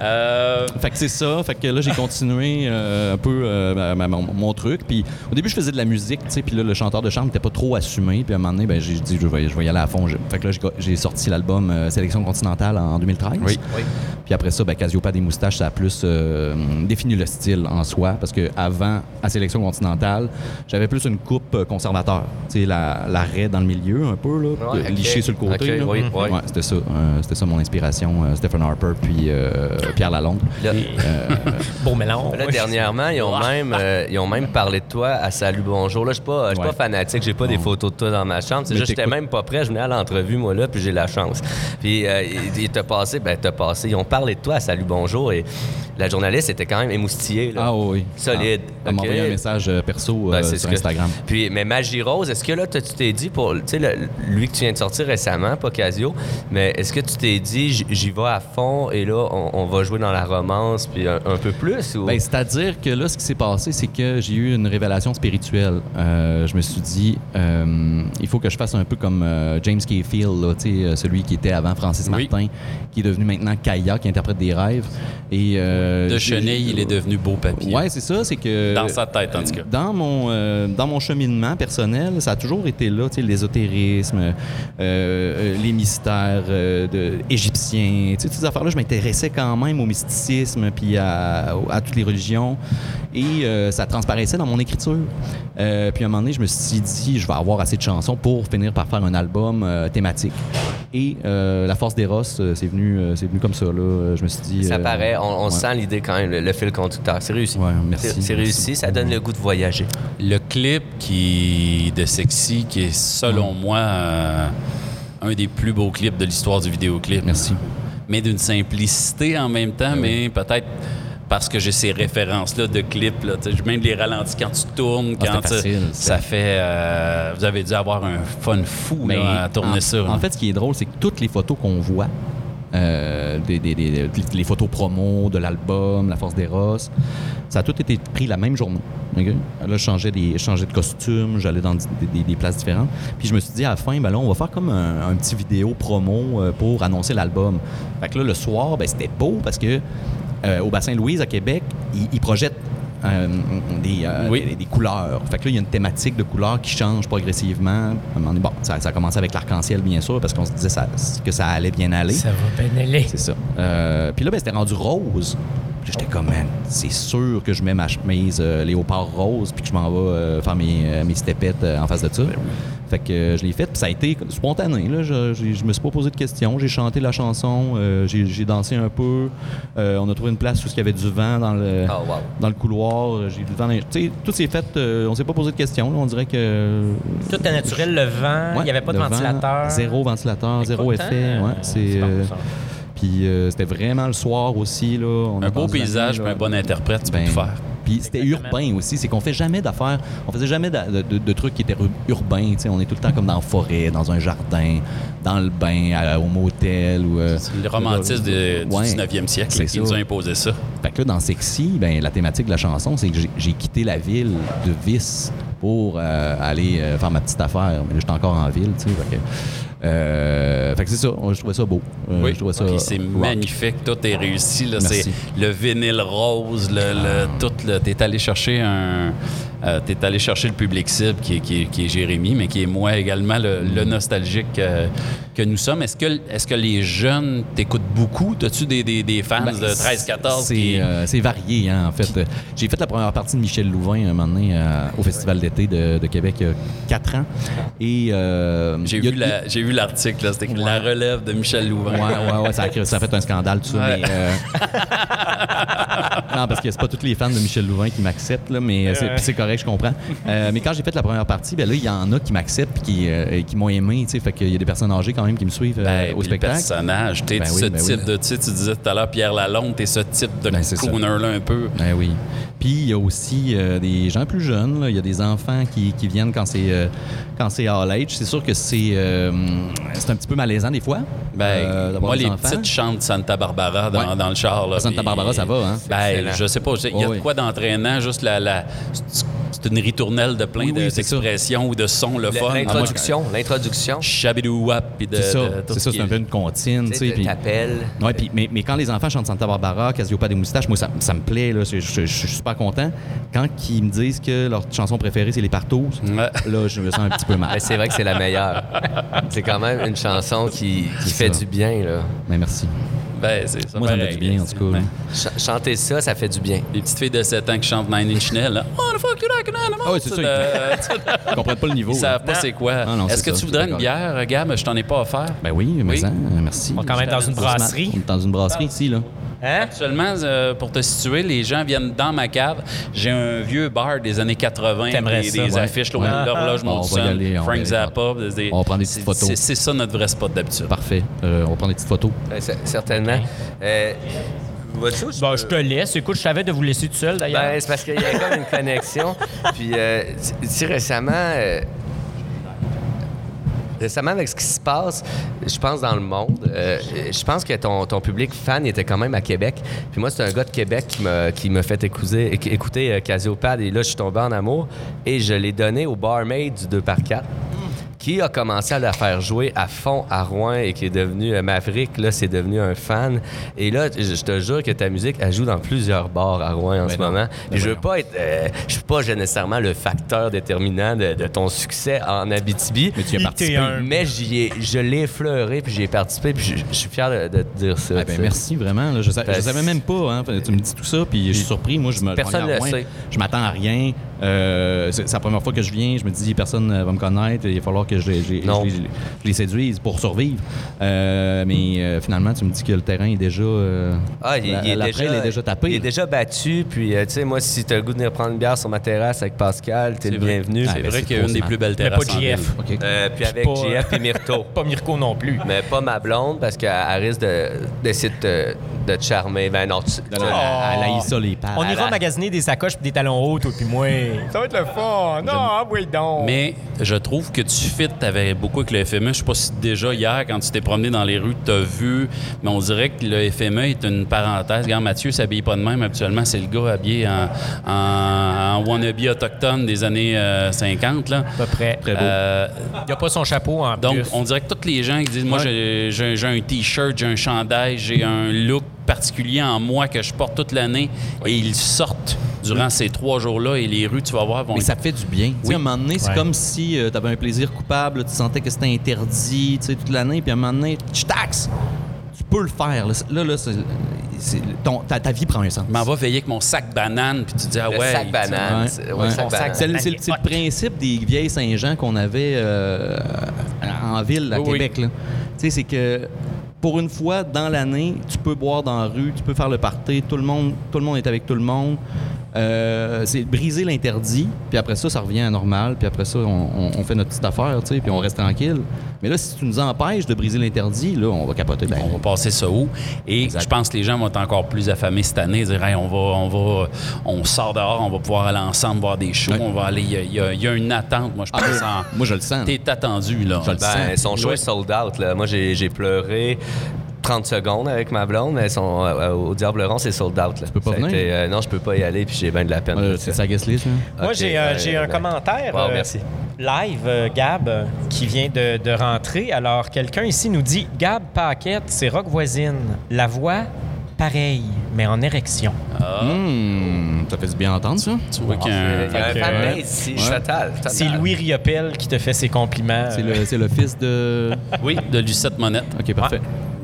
Euh, Fait que c'est ça. Fait que là, j'ai continué euh, un peu euh, ma- ma- mon, mon truc. Puis au début, je faisais de la musique, tu sais. Puis là, le chanteur de chambre n'était pas trop assumé. Puis à un moment donné, ben, j'ai dit, je vais, je vais y aller à fond. Fait que là, j'ai- sorti l'album euh, Sélection continentale en 2013. Oui. Puis après ça, ben, Cassiopeia des moustaches, ça a plus euh, défini le style en soi. Parce que avant, à Sélection continentale, j'avais plus une coupe euh, conservateur. Tu sais, la, la raie dans le milieu, un peu, là. Ouais, sur le côté. Oui, oui. Ouais, c'était ça. euh, c'était ça mon inspiration. euh, Stephen Harper, puis euh, Pierre Lalonde. Là, Euh, Beau mélange. Là, dernièrement, ils ont, même, euh, ils ont même parlé de toi à Salut Bonjour. Là, je suis pas, je suis Ouais. pas fanatique, j'ai pas des photos de toi dans ma chambre. C'est juste, j'étais même pas prêt. Je venais à l'entrevue, moi, là, puis j'ai la chance. Puis, euh, il il t'a passé, ben, t'as passé. Ils ont parlé de toi à Salut Bonjour et la journaliste était quand même émoustillée, là. Ah oui. Solide. Elle m'a envoyé un message euh, perso Ben, euh, ce sur que- Instagram. Puis, mais Magie Rose, est-ce que là, tu t'es dit pour, tu sais, le- lui que tu viens de sortir récemment, pas Casio, mais est-ce que tu t'es dit, j'y vais à fond et là, on, on va jouer dans la romance puis un, un peu plus ou? Ben, C'est-à-dire que là, ce qui s'est passé, c'est que j'ai eu une révélation spirituelle. Euh, je me suis dit, euh, il faut que je fasse un peu comme James K. Field, là, celui qui était avant Francis Oui. Martin, qui est devenu maintenant Kaya, qui interprète des rêves. Et, euh, de chenille, il est devenu beau papier. Ouais, c'est ça, c'est que... Dans sa tête, en tout cas. Dans mon, euh, dans mon cheminement personnel, ça a toujours été là, tu sais, l'ésotérisme, euh, les mystères de- égyptiens, tu sais, toutes ces affaires-là, je m'intéressais quand même au mysticisme, puis à, à toutes les religions, et ça transparaissait dans mon écriture. Puis à un moment donné, je me suis dit, je vais avoir assez de chansons pour finir par faire un album thématique. Et La Force d'Eros, euh, c'est venu, c'est venu comme ça, là. Je me suis dit... Ça euh, paraît, on, on ouais. sent l'idée quand même, le, le fil conducteur. C'est réussi. Ouais, merci, C'est- réussi, ça donne le goût de voyager. Le clip qui de Sexy, qui est selon moi euh, un des plus beaux clips de l'histoire du vidéoclip. Merci. Mais d'une simplicité en même temps, mais peut-être parce que j'ai ces références-là de clips. Là, même les ralentis quand tu tournes, Ah, quand facile, ça fait. euh, vous avez dû avoir un fun fou Mais là, à tourner en, ça. En fait, ce qui est drôle, c'est que toutes les photos qu'on voit, euh, des, les photos promo de l'album, La Force des Rosses, ça a tout été pris la même journée. Là, je changeais, des, de costume, j'allais dans des, places différentes. Puis je me suis dit à la fin, ben là, on va faire comme un, un petit vidéo promo euh, pour annoncer l'album. Fait que là, le soir, ben, c'était beau parce que euh, au bassin Louise à Québec, ils, ils projettent euh, des, euh, Oui. des- des couleurs. Fait que là, il y a une thématique de couleurs qui change progressivement. Bon, ça, ça a commencé avec l'arc-en-ciel, bien sûr, parce qu'on se disait ça- que ça allait bien aller. Ça va bien aller. C'est ça. Euh, puis là, ben, c'était rendu rose. J'étais comme, man, c'est sûr que je mets ma chemise léopard rose, puis que je m'en vais faire mes, mes stepettes en face de ça. Fait que euh, je l'ai fait, puis ça a été spontané. Là. Je, je me suis pas posé de questions. J'ai chanté la chanson, euh, j'ai, j'ai dansé un peu. Euh, on a trouvé une place où il y avait du vent dans le, Oh, wow. dans le couloir. J'ai eu du vent. dans les- Tu sais, tout s'est fait. euh, on s'est pas posé de questions. là. On dirait que. Tout est naturel, le vent, il Ouais, n'y avait pas de vent, ventilateur. Zéro ventilateur, zéro Écoute, effet. hein, ouais, c'est. euh, puis euh, c'était vraiment le soir aussi. Là. On a un beau paysage, puis là. un bon interprète, tu Ben, peux le faire. Puis c'était urbain aussi, c'est qu'on fait jamais d'affaires, on faisait jamais de, de- de- de trucs qui étaient ur- urbains, tu sais, on est tout le temps comme dans la forêt, dans un jardin, dans le bain, à- au motel ou euh, C'est le romantisme de- du Ouais, 19e siècle qui nous a imposé ça. Fait que là, dans Sexy, ben, la thématique de la chanson, c'est que j'ai- j'ai quitté la ville de Vice pour euh, aller euh, faire ma petite affaire. Mais là, j'étais encore en ville, tu sais. Fait que, euh, fait que c'est ça, je trouvais ça beau. Euh, je trouvais ça Puis c'est magnifique, tout est réussi. là. C'est le vinyle rose, le, le- tout. T'es allé chercher un, euh, t'es allé chercher le public cible qui est, qui est- qui est Jérémy, mais qui est moi également le, le nostalgique euh, que nous sommes. Est-ce que, les jeunes t'écoutent beaucoup? As-tu des, des, des fans Ben, de 13-14 c'est, qui euh, c'est varié, hein, en fait. J'ai fait la première partie de Michel Louvain un moment donné au Festival d'été de, de Québec il y a quatre ans. Et euh, J'ai a- vu, l'article, c'était la relève de Michel Louvain. Ouais, ouais, ouais, ça a, créé- ça a fait un scandale, tout ça. Ouais. Mais, non, parce que c'est pas tous les fans de Michel Louvain qui m'acceptent, là, mais euh, c'est, correct, je comprends. Euh, mais quand j'ai fait la première partie, ben là, il y en a qui m'acceptent qui, euh, qui m'ont aimé, tu sais. Fait qu'il y a des personnes âgées quand même qui me suivent Ben, au spectacle. personnage, t'es Ben oui, ce ben type oui. de, tu sais, tu disais tout à l'heure Pierre Lalonde, t'es ce type de crooner-là un peu. Ben oui. Puis il y a aussi euh, des gens plus jeunes. Il y a des enfants qui, qui viennent quand c'est quand c'est all age. C'est sûr que c'est c'est un petit peu malaisant des fois. Ben, moi, les enfants. petites chantent Santa Barbara dans, Ouais. dans le char. Là, Santa Barbara, ça va, hein? Ben, excellent. je sais pas. Il y a Oh, de quoi d'entraînant, juste la. la c'est- une ritournelle de plein Oui, oui, d'expressions ou de sons, le fun. L'introduction, l'introduction. Chabidou-wap, puis de. C'est ça. C'est ça. un peu une comptine. tu sais, puis- t'appelles. Ouais, puis, mais, mais quand les enfants chantent Santa Barbara, Casiopa des moustaches, moi, ça, ça me plaît. Là, je, je- je suis super content. Quand ils me disent que leur chanson préférée, c'est Les Partous, Ouais. là, je me sens un petit peu mal. Mais c'est vrai que c'est la meilleure. c'est quand même une chanson qui, qui fait ça. du bien. Là. Mais merci. Ben, c'est ça. Moi, ça me fait pareil. du bien, en tout cas. Ben, Ch- chanter ça, ça fait du bien. Les petites filles de 7 ans qui chantent Nine Inch Nails, là. Oh, the fuck you like an animal? Ah oui, c'est ça, de- Ils comprennent pas le niveau. Ils savent pas c'est quoi. Ah Est-ce que ça, tu voudrais une bière, Gab? Je t'en ai pas offert. Ben oui, mais Oui. ça, merci. On est quand même dans une brasserie. On est dans une brasserie ici, là. Hein? Actuellement, euh, pour te situer, les gens viennent dans ma cave. J'ai un vieux bar des années 80, T'aimerais des, ça, des ouais. affiches, Ouais. l'horloge On va y Molson, aller, on va y Frank aller. Zappa. des- On va prendre des petites photos. C'est ça notre vrai spot d'habitude. Parfait. Euh, on va prendre des petites photos. Ben, certainement. Euh, vas-tu Bon, je te laisse. Écoute, je savais de vous laisser tout seul, d'ailleurs. Ben, c'est parce qu'il y a comme une connexion. Puis, euh, tu sais, récemment, euh, récemment, avec ce qui se passe, je pense, dans le monde, euh, je pense que ton, ton public fan il était quand même à Québec. Puis moi, c'est un gars de Québec qui m'a, qui m'a fait écouter, éc- écouter euh, Casiopad. Et là, je suis tombé en amour. Et je l'ai donné au barmaid du 2x4 qui a commencé à la faire jouer à fond à Rouen et qui est devenu euh, Maverick, là, c'est devenu un fan. Et là, je te jure que ta musique, elle joue dans plusieurs bars à Rouen en Ben ce non. moment. Ben Puis je veux pas être, euh, je suis pas nécessairement le facteur déterminant de, de ton succès en Abitibi. Mais tu y as participé. Mais j'y ai- je l'ai effleuré, puis j'y ai participé, puis je, je suis fier de, de te dire ça. Ah ben, merci vraiment. là. Je, Parce- savais même pas. Hein. Tu me dis tout ça, puis je suis surpris. Moi, je me Personne loin. sait. Je m'attends à rien. Euh, c'est la première fois que je viens. Je me dis, personne euh, va me connaître. Il va falloir que je, les- je les- Non. je les- je les séduise pour survivre. Euh, mais euh, finalement, tu me dis que le terrain est déjà. euh, Ah, il, la- il est déjà, trail est déjà tapée. Il est déjà battu. Puis, euh, tu sais, moi, si tu as le goût de venir prendre une bière sur ma terrasse avec Pascal, t'es le vrai. bienvenu. Ah, C'est ben, vrai qu'il y a une des plus belles Mais pas terrasses GF. Euh, puis avec pas- JF et Myrto. Pas Mirko non plus. Mais pas ma blonde, parce qu'elle elle risque de- d'essayer de, te- de te charmer. Ben non, tu, tu- Elle elle haït ça, les. On ira magasiner des sacoches et des talons hauts, toi puis moi. Ça va être le fun. Non, ah oui donc. Mais je trouve que tu fites avec beaucoup avec le FME. Je sais pas si déjà hier, quand tu t'es promené dans les rues, tu as vu, mais on dirait que le FME est une parenthèse. Regarde, Mathieu s'habille pas de même. Habituellement, c'est le gars habillé en, en, en wannabe autochtone des années euh, 50. Là. à peu près. Très beau. Euh, Il a pas son chapeau en donc, plus. on dirait que tous les gens qui disent Moi, j'ai un T-shirt, j'ai un chandail, j'ai un look particulier en moi que je porte toute l'année, et ils sortent durant ces trois jours-là, et les rues, tu vas voir, vont Mais ça fait du bien. Oui. à un moment donné, c'est Ouais. comme si tu avais un plaisir coupable, tu sentais que c'était interdit tu sais, toute l'année, puis à un moment donné, tu taxes. Tu peux le faire. Là, là, là, c'est- ton- ta, ta vie prend un sens. Je m'en vais veiller avec mon sac banane, puis tu dis, ah Le ouais. sac il- banane. Ouais, c'est- ouais. ouais, sac banane. C'est le, le- le principe des vieilles Saint-Jean qu'on avait euh, en ville, à Oui, oui. Québec. là. Tu sais, c'est que pour une fois dans l'année, tu peux boire dans la rue, tu peux faire le party, tout le monde, tout le monde est avec tout le monde. Euh, c'est briser l'interdit, puis après ça, ça revient à normal, puis après ça, on, on- on fait notre petite affaire, tu sais, puis on reste tranquille. Mais là, si tu nous empêches de briser l'interdit, là, on va capoter. Ben, On va passer ça où? Et Exact. je pense que les gens vont être encore plus affamés cette année, dire Hey, on va, on va, on sort dehors, on va pouvoir aller ensemble voir des shows, on va aller. Il y a- y, y une attente, moi je Ah, pense. en- moi, je le sens. T'es attendu là. Je le sens. Ben, son show est sold out. Là. Moi, j'ai j'ai pleuré 30 secondes avec ma blonde, mais son, euh, au Diable Rond, c'est sold out. Là. Tu peux pas venir? non, je peux pas y aller, puis j'ai bien de la peine. Ouais, c'est ça. sa guest list, là. Moi, j'ai euh, ben, j'ai un ben. commentaire Wow, euh, merci. live, euh, Gab, euh, qui vient de, de rentrer. Alors, quelqu'un ici nous dit Gab Paquette, c'est rock voisine. La voix, pareil, mais en érection. Hum, ça fait du bien entendre, ça. Tu vois qu'il y a un- ici, total. C'est Louis Riopel qui te fait ses compliments. C'est euh, le, c'est le fils de. Oui, de Lucette Monette. Ok, parfait.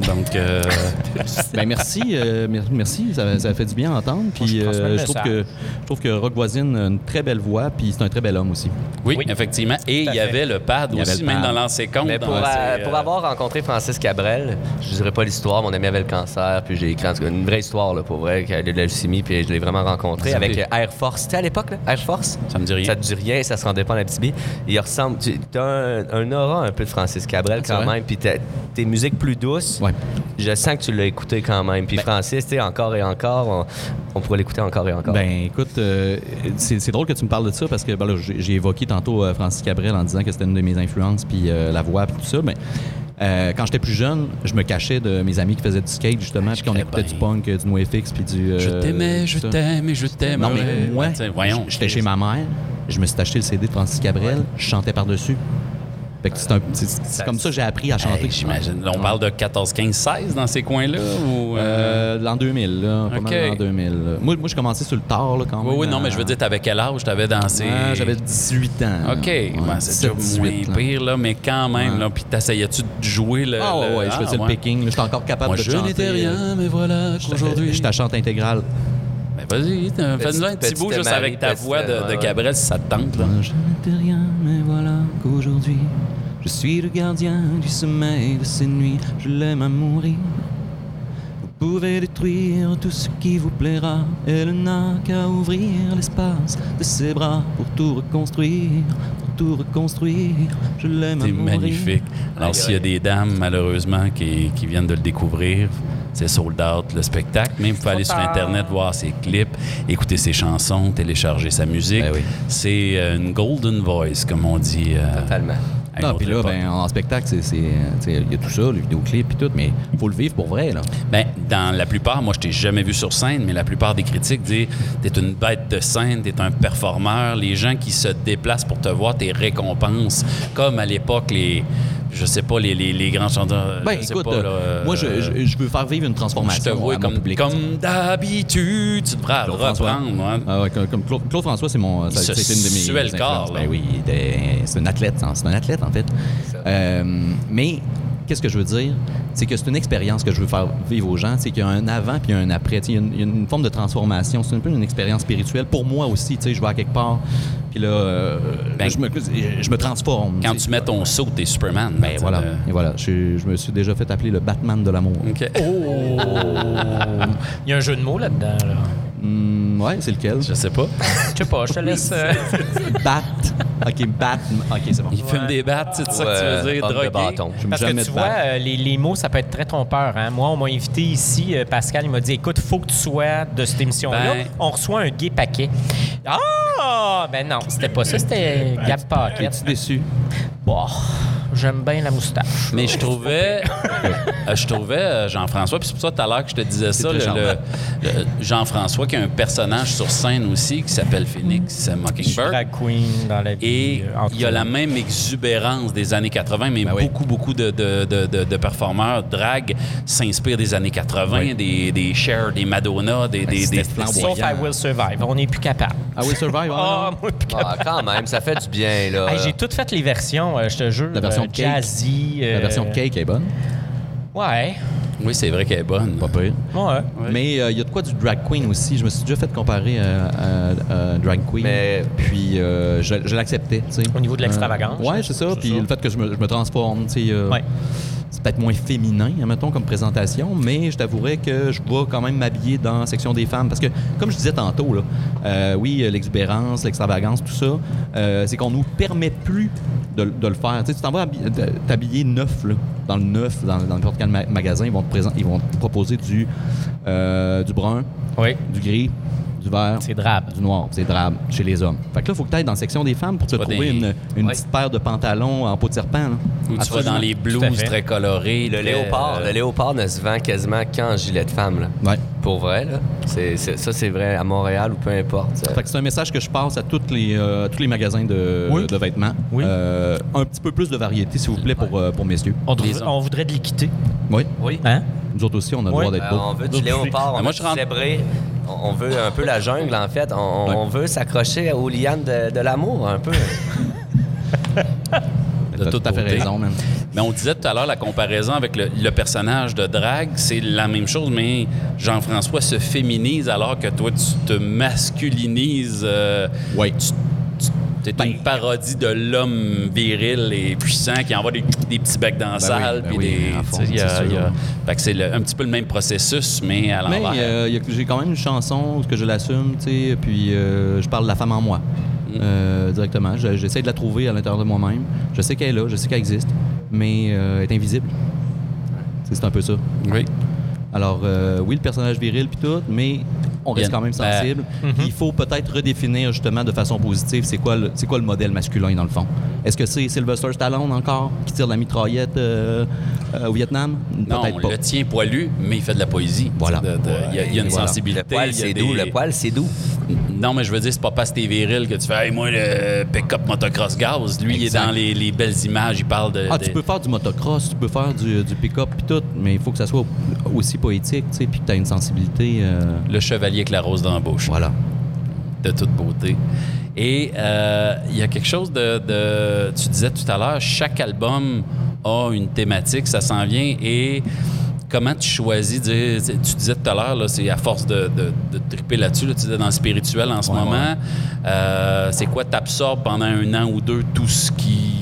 Donc, euh, Ben merci, euh, mer- merci, ça, ça fait du bien à entendre. Puis je euh, je trouve que je trouve que Rock Voisine a une très belle voix, puis c'est un très bel homme aussi. oui, Oui. effectivement. Et il y avait le pad avait aussi, le même dans l'ancien compte. Mais pour, dans euh, ses, pour euh, avoir rencontré Francis Cabrel, je dirais pas l'histoire, mon ami avait le cancer, puis j'ai écrit en tout cas, une vraie histoire, là, pour vrai, de la leucémie, puis je l'ai vraiment rencontré avec Air Force. C'était à l'époque, là, Air Force? Ça me dit rien. Ça te dit rien, ça se rendait pas en Abitibi. Il ressemble. Tu as un, un aura un peu de Francis Cabrel C'est quand même, puis tes musiques plus douces. Ouais. Je sens que tu l'as écouté quand même. Puis Francis, tu encore et encore, on, on pourrait l'écouter encore et encore. Ben écoute, euh, c'est c'est drôle que tu me parles de ça parce que ben j'ai évoqué tantôt euh, Francis Cabrel en disant que c'était une de mes influences, puis euh, la voix, puis tout ça. Mais euh, quand j'étais plus jeune, je me cachais de mes amis qui faisaient du skate justement, puis qu'on écoutait du punk, euh, du NoFX, puis du. euh, Je t'aimais, je t'aime et je t'aime. Non, mais moi, Tiens, voyons. j'étais chez ma mère, je me suis acheté le CD de Francis Cabrel, je chantais par-dessus. C'est comme ça que j'ai appris à chanter. Hey, J'imagine. Là, On parle de 14, 15, 16 dans ces coins-là? Ou, euh, Euh, l'an 2000, là. Pas Ok. mal l'an 2000. là. Moi, moi j'ai commencé sur le tard, là, quand Oui, même. oui, non, à- mais je veux dire, t'avais quel âge? T'avais dansé? Ah, J'avais 18 ans. OK, Ouais, ben, c'est 17, déjà moins 18, là. pire, là, mais quand même, Ouais. là, puis t'essayais-tu de jouer le... Ah, ouais, le- ouais, je faisais ouais. le picking. là. J'étais encore capable Moi, de je chanter. n'étais rien, mais voilà qu'aujourd'hui... Je chante intégrale. Ben, vas-y, t'as- fais-nous un petit bout juste Marie, avec ta voix de, de. Cabrel, si ça te tente, là? Je n'étais rien, mais voilà qu'aujourd'hui, je suis le gardien du sommeil de ces nuits. Je l'aime à mourir. Vous pouvez détruire tout ce qui vous plaira. Elle n'a qu'à ouvrir l'espace de ses bras pour tout reconstruire. Tout reconstruire. Je l'aime C'est magnifique. Alors, s'il y a des dames, malheureusement, qui, qui viennent de le découvrir, c'est sold out, le spectacle. Même, vous pouvez aller sur Internet, voir ses clips, écouter ses chansons, télécharger sa musique. Ben oui. C'est euh, une golden voice, comme on dit. euh, Totalement. Une Ah, puis là, ben, en spectacle, euh, tu il y a tout ça, le vidéoclip et tout, mais il faut le vivre pour vrai, là. Ben, dans la plupart, moi, je t'ai jamais vu sur scène, mais la plupart des critiques disent t'es une bête de scène, t'es un performeur. Les gens qui se déplacent pour te voir, tes récompenses, comme à l'époque, les, je sais pas, les, les, les grands chanteurs. Ben, je sais écoute, pas, là, euh, moi, je, euh, je, je veux faire vivre une je te transformation vois comme, comme d'habitude, tu devrais reprendre. hein. Ah ouais, comme, comme Claude, Claude François, c'est mon. C'est une de mes. le mes corps. Ben oui, c'est un athlète, hein, c'est un athlète en fait. Euh, mais qu'est-ce que je veux dire, c'est que c'est une expérience que je veux faire vivre aux gens, c'est qu'il y a un avant puis un après. Il y, a une- il y a une forme de transformation. C'est un peu une expérience spirituelle pour moi aussi. Tu sais, je vais à quelque part, puis là, euh, Ben, je, me, je me transforme. Quand tu mets ton saut, t'es Superman. Ben là, voilà, et voilà. Je, je me suis déjà fait appeler le Batman de l'amour. Oh! Il y a un jeu de mots là-dedans. Là. Hmm, ouais, c'est lequel? Je sais pas. Je sais pas, je te laisse. euh, Bat OK, bat. OK, c'est bon. Il fume des battes, c'est ça que tu Euh, veux dire, de drogué? bâton. Je me Parce que jamais tu de vois, euh, les, les mots, ça peut être très trompeur. Hein? Moi, on m'a invité ici, euh, Pascal, il m'a dit écoute, faut que tu sois de cette émission-là. Ben- On reçoit un gay paquet. Ah! Ben non, c'était pas ça, c'était Gab Paquet. Es-tu déçu? Bon, j'aime bien la moustache. Mais je trouvais, euh, je trouvais euh, Jean-François, puis c'est pour ça tout à l'heure que je te disais ça, très le- charmant. le- le Jean-François qui a un personnage sur scène aussi qui s'appelle Phoenix Mockingbird. Drag queen dans la vie. Et euh, il y a la même exubérance des années 80, mais Ben oui. beaucoup, beaucoup de, de, de, de- de performeurs drag s'inspirent des années 80, Oui. des, des Cher, des Madonna, des... des, c'était des-. Sauf I Will Survive. On n'est plus capable. Ah oui, Survive. Ah, ah, moi, plus capable. Ah, quand même, ça fait du bien, là. Hey, J'ai toutes fait les versions, euh, je te jure. La version euh, cake. Jazzy. La euh, version cake est bonne. Ouais. Oui, c'est vrai qu'elle est bonne. Pas pire. Ouais. Mais euh, il y a de quoi du drag queen aussi? Je me suis déjà fait comparer à, à- à drag queen. Mais- Puis euh, je, je l'acceptais. tu sais. Au niveau de l'extravagance. Euh, ouais, c'est ça. Puis ça. le fait que je me, je me transforme, tu sais. euh, Ouais. C'est peut-être moins féminin, mettons, comme présentation, mais je t'avouerais que je vais quand même m'habiller dans la section des femmes. Parce que, comme je disais tantôt, là, euh, oui, euh, l'exubérance, l'extravagance, tout ça, euh, c'est qu'on nous permet plus de, de le faire. Tu sais, tu t'en vas t'habiller neuf, là, dans le neuf, dans dans n'importe quel ma- magasin, ils vont, te ils vont te proposer du, euh, du brun, Oui. du gris, du vert, C'est drabe. du noir. C'est drabe chez les hommes. Fait que là, il faut que tu ailles dans la section des femmes pour te vas trouver des- une, une Ouais. petite paire de pantalons en peau de serpent. là. Ou tu vas Absolument. dans les blues très colorés. Le léopard, euh, le léopard ne se vend quasiment qu'en gilet de femme, là. Ouais. Pour vrai, là. C'est, c'est- ça, c'est vrai à Montréal ou peu importe. Fait que c'est un message que je passe à toutes les, euh, tous les magasins de, Oui. de vêtements. Oui. Euh, un petit peu plus de variété, s'il vous plaît, pour, euh, pour messieurs. On, on voudrait de l'équité. Oui. Oui. Hein? Nous autres aussi, on a le droit d'être Euh, beau. on veut du léopard, on moi, veut célébrer. On veut un peu la jungle, en fait. On, Ouais. on veut s'accrocher aux lianes de, de l'amour, un peu. T'as de tout toute à fait raison, man. Mais on disait tout à l'heure, la comparaison avec le, le personnage de drague, c'est la même chose, mais Jean-François se féminise alors que toi, tu te masculinises. euh, Oui. tu es Ben- une parodie de l'homme viril et puissant qui envoie des, des petits becs dans la Ben salle. oui, ben oui, a- c'est un petit peu le même processus, mais à Mais l'envers. euh, y a- j'ai quand même une chanson que je l'assume, tu sais, puis euh, je parle de la femme en moi. Mm. euh, directement. Je- J'essaie de la trouver à l'intérieur de moi-même. Je sais qu'elle est là, je sais qu'elle existe, mais euh, est invisible. C'est un peu ça. Oui. Alors, euh, oui, le personnage viril puis tout, mais on reste quand même ben, sensible. Il faut peut-être redéfinir justement de façon positive c'est quoi, le, c'est quoi le modèle masculin dans le fond. Est-ce que c'est Sylvester Stallone encore qui tire de la mitraillette euh, euh, au Vietnam? Non, Peut-être pas. le tient poilu, mais il fait de la poésie. Voilà. De- de- Il y a, il y a une Voilà. sensibilité. Le poil, c'est des- doux. Le poil, c'est doux. Non, mais je veux dire, c'est pas parce que t'es viril que tu fais hey, moi, le pick-up motocross gaz. Lui, il est dans les, les belles images, il parle de. Ah, de- tu peux faire du motocross, tu peux faire du, du pick-up puis tout, mais il faut que ça soit aussi poétique, tu sais, puis que tu as une sensibilité. euh, Le chevalier avec la rose dans la bouche. voilà. de toute beauté. Et euh, il y a quelque chose de, de- Tu disais tout à l'heure, chaque album a une thématique, ça s'en vient. Et comment tu choisis de- Tu disais tout à l'heure, c'est à force de, de, de triper là-dessus, là, tu disais dans le spirituel en ce Ouais, moment. euh, c'est quoi t'absorbes pendant un an ou deux tout ce qui.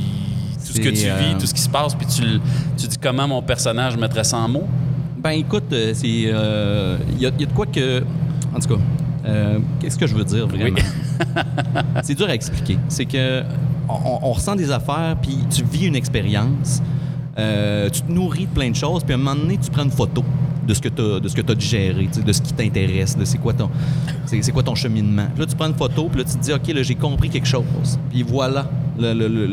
Tout ce que tu vis, euh, tout ce qui se passe, puis tu, tu dis comment mon personnage mettrait ça en mots? Ben écoute, euh, c'est. Il y, a, y a de quoi que. En tout cas, euh, qu'est-ce que je veux dire vraiment? c'est dur à expliquer. C'est que on, on ressent des affaires, puis tu vis une expérience, euh, tu te nourris de plein de choses, puis à un moment donné, tu prends une photo de ce que tu as, de ce que tu digéré, de ce qui t'intéresse, de c'est quoi ton c'est, quoi ton cheminement. Puis là, tu prends une photo, puis là, tu te dis, OK, là, j'ai compris quelque chose. Puis voilà le, le- le-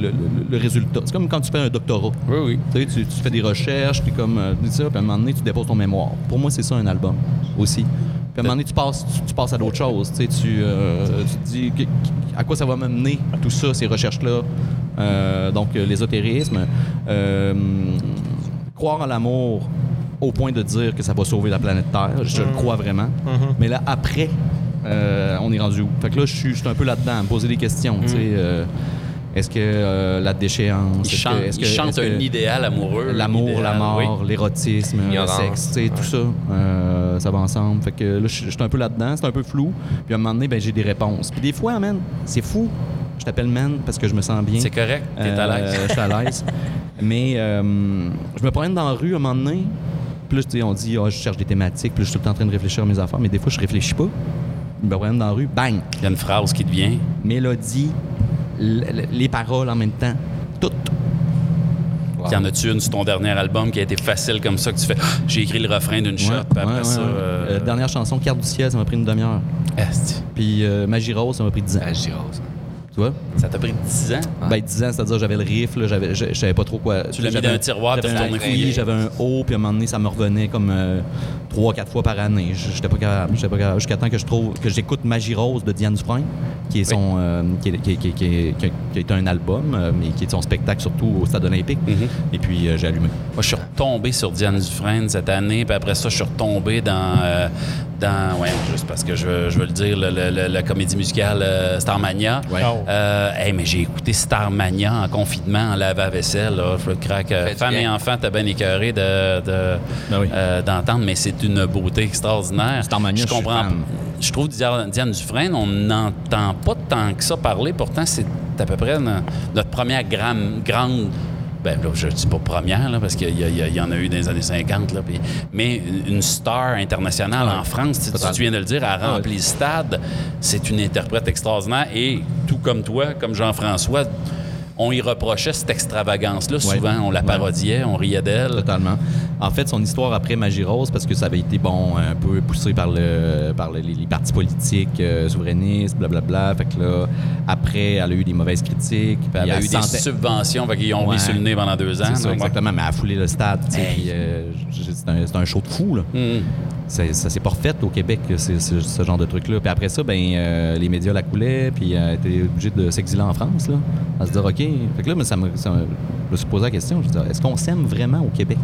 le- résultat. C'est comme quand tu fais un doctorat. Oui, oui. Tu, fais des recherches, puis comme euh, ça, puis à un moment donné, tu déposes ton mémoire. Pour moi, c'est ça un album aussi. Puis à un moment donné, tu passes, tu, tu passes à d'autres choses. Tu, euh, tu te dis à quoi ça va m'amener, tout ça, ces recherches-là. Euh, donc, euh, l'ésotérisme. Euh, croire en l'amour au point de dire que ça va sauver la planète Terre. Je le crois vraiment. Mais là, après, euh, on est rendu où? Fait que là, je suis je suis un peu là-dedans, à me poser des questions. tu sais, euh, est-ce que euh, la déchéance... Il est-ce que- chante, il que- chante est-ce que- un idéal amoureux. L'amour, la mort, oui. l'érotisme, le sexe, tu sais, tout ça, euh, ça va ensemble. Fait que là, je je suis un peu là-dedans, c'est un peu flou. Puis à un moment donné, ben, j'ai des réponses. Puis des fois, man, c'est fou. Je t'appelle man parce que je me sens bien. C'est correct, t'es à l'aise. Euh, Je suis à l'aise. Mais euh, je me promène dans la rue à un moment donné. Sais, on dit, Ah, je cherche des thématiques. Là, je suis tout le temps en train de réfléchir à mes affaires. Mais des fois, je réfléchis pas. Je me promène dans la rue, bang, Il y a une phrase qui te vient. mélodie, les paroles en même temps, tout. Y en a-tu une sur ton dernier album qui a été facile comme ça que tu fais Ah, j'ai écrit le refrain d'une shot, Ouais, puis après ouais, ça. ouais, euh, Euh, dernière chanson, Carte du ciel, ça m'a pris une demi-heure. Puis euh, Magie Rose, ça m'a pris 10 ans. Ah, Girose. Ça t'a pris 10 ans? Ben, 10 ans, c'est-à-dire j'avais le riff, là, j'avais, je, je savais pas trop quoi. Tu l'as mis dans un tiroir, t'as un oui, j'avais un haut, puis à un moment donné, ça me revenait comme euh, trois, quatre fois par année. J'étais pas capable, j'étais pas capable. Jusqu'à temps que je trouve, que j'écoute Magie Rose de Diane Dufresne, qui est son, euh, qui, est, qui, est- qui est- qui est- qui est- qui est un album, euh, mais qui est son spectacle surtout au Stade olympique. Mhm. Et puis, euh, j'ai allumé. Moi, je suis retombé sur Diane Dufresne cette année, puis après ça, je suis retombé dans, euh, dans ouais, juste parce que je veux, je veux le dire, le- le- le- la comédie musicale euh, Starmania. Ouais. Oh. Euh, hey, mais j'ai écouté Starmania en confinement, en lave-vaisselle. là. Je craque. euh, Femme bien. et enfant, t'as bien écœuré de, de- Ben oui. euh, d'entendre, mais c'est une beauté extraordinaire. Starmania, je je suis comprends. fan. Je trouve Diane Diane Dufresne, on n'entend pas tant que ça parler. Pourtant, c'est à peu près no- notre première grande ben là, je dis pas première, là, parce qu'il y, y en a eu dans les années 50, là, mais une- star internationale en France, tu, tu viens de le dire, elle remplit le stade. C'est une interprète extraordinaire et tout comme toi, comme Jean-François, on y reprochait cette extravagance-là. Ouais. Souvent, on la Ouais. parodiait, on riait d'elle. Totalement. En fait, son histoire après Magie Rose, parce que ça avait été bon, un peu poussé par le par le- les, les partis politiques euh, souverainistes, blablabla. Fait que là, après, elle a eu des mauvaises critiques. Puis elle a eu des sentait- subventions, fait qu'ils ont Ouais. mis sur le nez pendant deux ans. Ça, exactement. Mais elle a foulé le stade. Hey. euh, c'est un, show de fou. Là. Hum. Ça s'est pas refait au Québec, ce genre de truc-là. Puis après ça, ben, euh, les médias la coulaient, puis elle a été obligée de s'exiler en France. Là, à se dire, OK. Fait que là, mais ça me, ça je me suis posé la question. Je est-ce qu'on s'aime vraiment au Québec?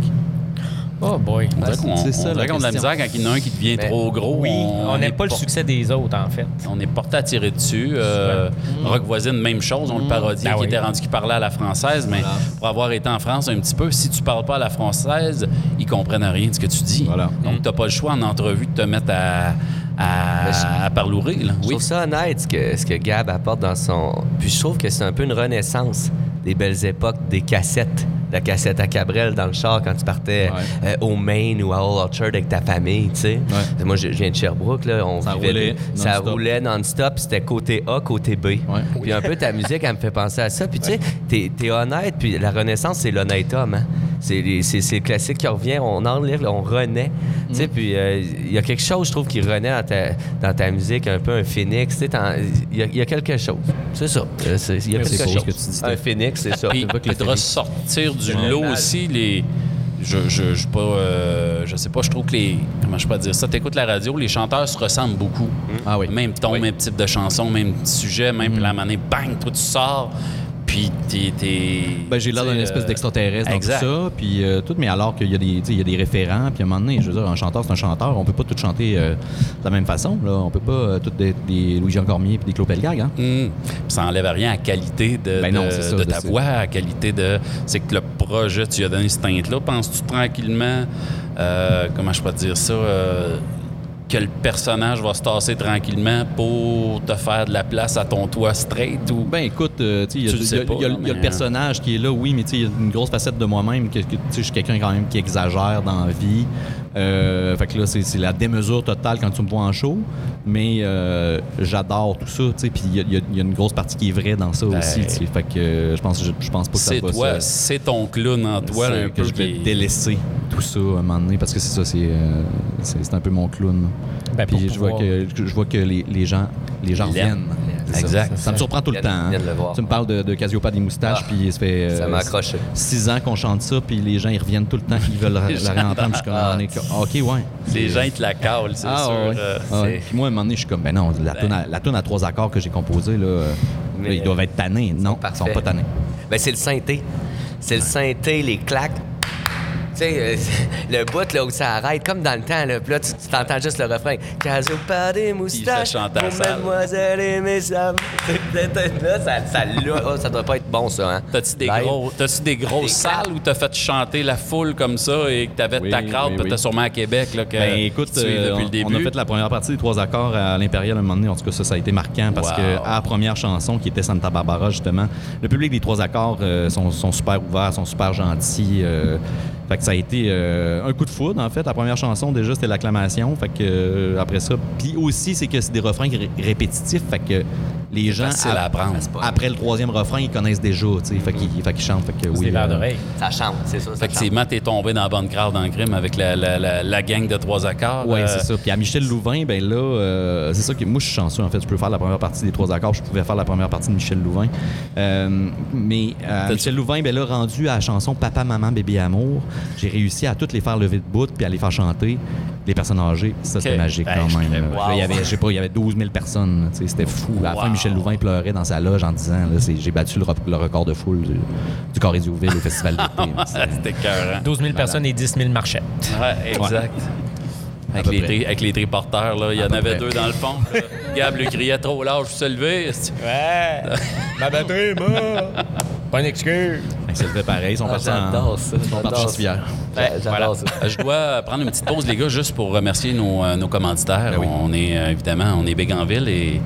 Oh boy. On dirait qu'on a de la misère quand il y en a un qui devient Mais- trop gros. Oui, on n'aime pas le succès des autres, en fait. On est porté à tirer dessus. Euh, Rock Voisine, même chose. On le parodiait, Ben qui oui. était rendu qui parlait à la française, mais pour avoir été en France un petit peu, si tu parles pas à la française, ils comprennent rien de ce que tu dis. Voilà. Donc, tu n'as pas le choix en entrevue de te mettre à, à, Mais je- à parlourer. Là. Je Oui. trouve ça honnête ce que, ce que Gab apporte dans son. Puis je trouve que c'est un peu une renaissance des belles époques des cassettes. La cassette à Cabrel dans le char quand tu partais Ouais. euh, au Maine ou à Old Orchard avec ta famille, tu sais. Ouais. Moi, je, je viens de Sherbrooke, là. On Ça vivait- roulait Ça non-stop. roulait non-stop. C'était côté A, côté B. Puis un peu ta musique, elle me fait penser à ça. Puis tu sais, t'es, t'es honnête. Puis la renaissance, c'est l'honnête homme. hein. C'est, les- c'est, c'est le classique qui revient. On enlève, on renaît. Tu Mm. sais, puis euh, il y a quelque chose, je trouve, qui renaît dans ta, dans ta musique, un peu un phénix. Tu sais, il y, a- il y a quelque chose. C'est ça. Euh, c'est- Il y a quelque chose. ce que tu dis, un phénix, c'est ça. Puis, de ressortir du Ouais. lot aussi, les. Je, je, je, pas, euh, je sais pas, je trouve que les. Comment je peux dire ça? T'écoutes la radio, les chanteurs se ressemblent beaucoup. Ah oui. Même ton, même type de chanson, même sujet, même puis la manée, bang, toi tu sors, puis t'es. t'es- Ben, j'ai l'air sais, d'une espèce euh, d'extraterrestre dans tout ça, puis euh, tout, mais alors qu'il y, a des- il y a des référents, puis à un moment donné, je veux dire, un chanteur, c'est un chanteur, on peut pas tout chanter euh, de la même façon, là. On peut pas euh, tout être des Louis-Jean Cormier puis des Claude Pelgag, hein. Puis Ça enlève rien à la qualité de, Ben non, de- c'est ça, de de ta voix, à qualité de. C'est que le projet, tu lui as donné ce teinte-là. Penses-tu tranquillement, euh, comment je peux te dire ça, euh, que le personnage va se tasser tranquillement pour te faire de la place à ton toit straight ou. Ben écoute, euh, tu sais, il y a- le y, y y a mais- personnage qui est là, oui, mais tu sais, il y a une grosse facette de moi-même, que, que, tu sais, je suis quelqu'un quand même qui exagère dans la vie. Euh, fait que là, c'est la démesure totale quand tu me vois en show, mais euh, j'adore tout ça, tu sais, puis il y, a- y y une grosse partie qui est vraie dans ça Ben, aussi, tu sais. Fait que euh, je pense, je, je pense pas que ça C'est va toi, se- c'est ton clown en toi, c'est là, un que peu je vais qui- délaisser tout ça à un moment donné parce que c'est ça, c'est euh, c'est c'est un peu mon clown. Ben, Puis je vois que je vois que les, les gens les gens. C'est Exact. Ça, Ça me surprend tout le temps. hein. viens de le voir. Tu me parles de, de Casiopa des moustaches, Ah, puis ça fait euh, ça m'a accroché. six ans qu'on chante ça, puis les gens ils reviennent tout le temps, ils veulent la, réentendre. Je suis comme, Ah. ok ouais. Les gens, ils te la calent, c'est Ah, sûr. ouais. euh, Ah, Puis moi, à un moment donné, je suis comme, ben non, la à, la toune à trois accords que j'ai composée, là, euh, Mais- là, ils doivent être tannés. Non, ils sont pas tannés. Ben, c'est le synthé. C'est le synthé, les claques. Tu sais, euh, le bout là, où ça arrête, comme dans le temps, là, puis là, tu t'entends juste le refrain. Caso pas des moustaches, chanter à la pour salle. mademoiselle et mes âmes. là, ça, oh, ça doit pas être bon, ça, hein? T'as-tu des, gros, t'as-tu des grosses salles où t'as fait chanter la foule comme ça et que t'avais Oui, ta crowd, oui, puis oui. t'as sûrement à Québec, là, que Ben écoute, tu euh, depuis le on- début? on a fait la première partie des trois accords à l'Impérial à un moment donné. En tout cas, ça, ça a été marquant parce Wow. que à la première chanson, qui était Santa Barbara, justement, le public des trois accords euh, sont, sont super ouverts, sont super gentils. euh, Fait que ça a été euh, un coup de foudre, en fait. La première chanson, déjà, c'était l'acclamation. Fait que euh, après ça. Puis aussi, c'est que c'est des refrains ré- répétitifs. Fait que les gens. à apprendre. Après le troisième refrain, ils connaissent déjà, tu sais. Fait qu'ils fait qu'ils chantent. Fait que C'est oui. verres euh, d'oreille. Ça chante, c'est ça. ça. Effectivement, t'es tombé dans la bonne crowd dans le crime avec la, la, la, la gang de trois accords. Oui, Euh, c'est ça. Puis à Michel Louvain, ben là, euh, c'est ça que moi je suis chanceux en fait. Je peux faire la première partie des trois accords. Je pouvais faire la première partie de Michel Louvain. Euh, mais euh, Michel Louvain, ben là, rendu à la chanson Papa, Maman, Bébé Amour, j'ai réussi à toutes les faire lever de bout puis à les faire chanter. Les personnes âgées, ça c'était magique Ben, quand même. wow. Il y avait, je sais pas, il y avait 12 000 personnes. C'était fou. À la fin. Michel Louvain pleurait dans sa loge en disant J'ai battu le, re- le record de foule du, du Corée du au Festival d'été. C'était- C'était cœur. 12 000 personnes et 10 000 marchettes. Ouais, exact. Avec les, avec les triporteurs, là, il y en avait près. deux dans le fond. là. Gab lui criait trop large, se lever. Ouais! Ma batterie morte! Pas une excuse! Ils se levaient pareil. Ils sont Ah, partis en- ça. ils sont partis en civière. Ça. Ouais, J'adore voilà. ça. Je dois prendre une petite pause, les gars, juste pour remercier nos, euh, nos commanditaires. Ben oui. On est, euh, évidemment, on est Béganville et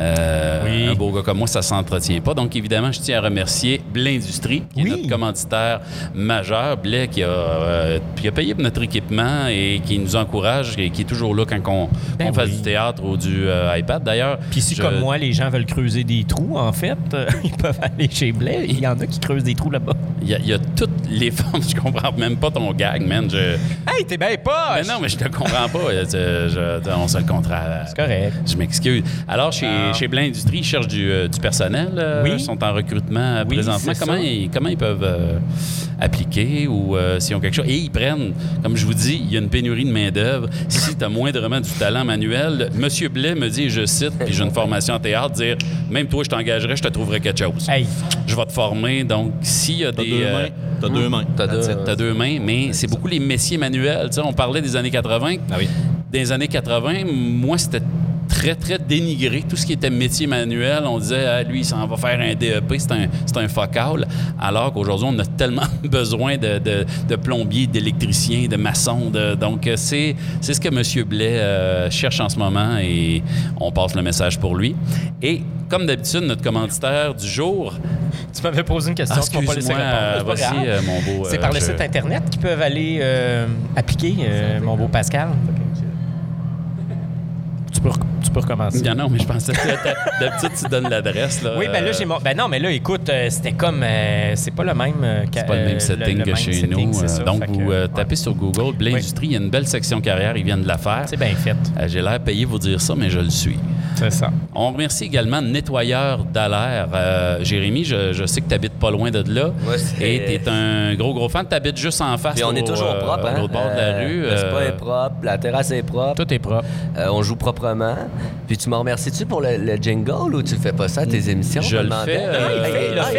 euh, Oui. un beau gars comme moi, ça s'entretient pas. Donc, évidemment, je tiens à remercier Blé Industrie, qui Oui. est notre commanditaire majeur. Blé qui a, euh, qui a payé pour notre équipement et qui nous encourage et qui est toujours là quand on, Ben on fait oui. du théâtre ou du euh, iPad. D'ailleurs, Puis si, je- comme moi, les gens veulent creuser des trous, en fait, ils peuvent aller chez Blais. Il y en a qui creusent des trous là-bas. il y, a- il y a toutes les formes. Je comprends même pas ton gag, man. Je... Hey, t'es bien pas! Mais non, mais je te comprends pas. Je- je- on se le contraire. C'est correct. Je m'excuse. Alors, chez, Ah. chez Blin Industrie, ils cherchent du, euh, du personnel. euh, Oui. Ils sont en recrutement euh, Oui, présentement. Comment ils, comment ils peuvent appliquer ou euh, s'ils ont quelque chose? Et ils prennent, comme je vous dis, il y a une pénurie de main-d'œuvre. Si tu as moindrement du talent manuel, Monsieur Blais me dit, et je cite, puis j'ai une formation en théâtre, dire même toi, je t'engagerais, je te trouverais quelque chose. Hey, Je vais te former. Donc, s'il y a T'as des. deux euh, mains. T'as deux mains. T'as deux- T'as deux mains, mais c'est beaucoup les messiers manuels. Tu sais, on parlait des années 80. Ah oui. Des années 80, moi, c'était très, très dénigré. Tout ce qui était métier manuel, on disait, ah, lui, il s'en va faire un DEP, c'est un, c'est un focal. Alors qu'aujourd'hui, on a tellement besoin de, de, de plombiers, d'électriciens, de maçons. de- donc, euh, c'est, c'est ce que M. Blais euh, cherche en ce moment et on passe le message pour lui. Et comme d'habitude, notre commanditaire du jour, tu m'avais posé une question, Ah, tu m'as pas laissé excuse-moi, répondre. C'est pas voici, grave. euh, mon beau, C'est euh, par le je- site Internet qu'ils peuvent aller euh, appliquer, euh, mon beau Pascal. Tu peux, tu peux recommencer. Non, non, mais je pensais que d'habitude, tu donnes l'adresse. Là, Oui, ben là, Euh, j'ai mon. Ben non, mais là, écoute, euh, c'était comme. euh, c'est pas le même. euh, C'est pas le même setting le que même chez setting, nous. euh, ça. donc, vous que, euh, ouais. tapez sur Google, Blé Oui. Industrie, il y a une belle section carrière, ils viennent de la faire. C'est bien fait. Euh, J'ai l'air payé vous dire ça, mais je le suis. C'est ça. On remercie également Nettoyeur d'Alaire. Euh, Jérémy, je, je sais que tu habites pas loin de là. Et tu es un gros, gros fan. Tu habites juste en face. Puis on est toujours euh, propre, hein? bord de la rue. Le spa euh, est propre, la terrasse est propre. Tout est propre. Euh, on joue proprement. Puis tu m'en remercies-tu pour le, le jingle ou tu le fais pas ça à tes émissions? Je le demandais? fais. Euh,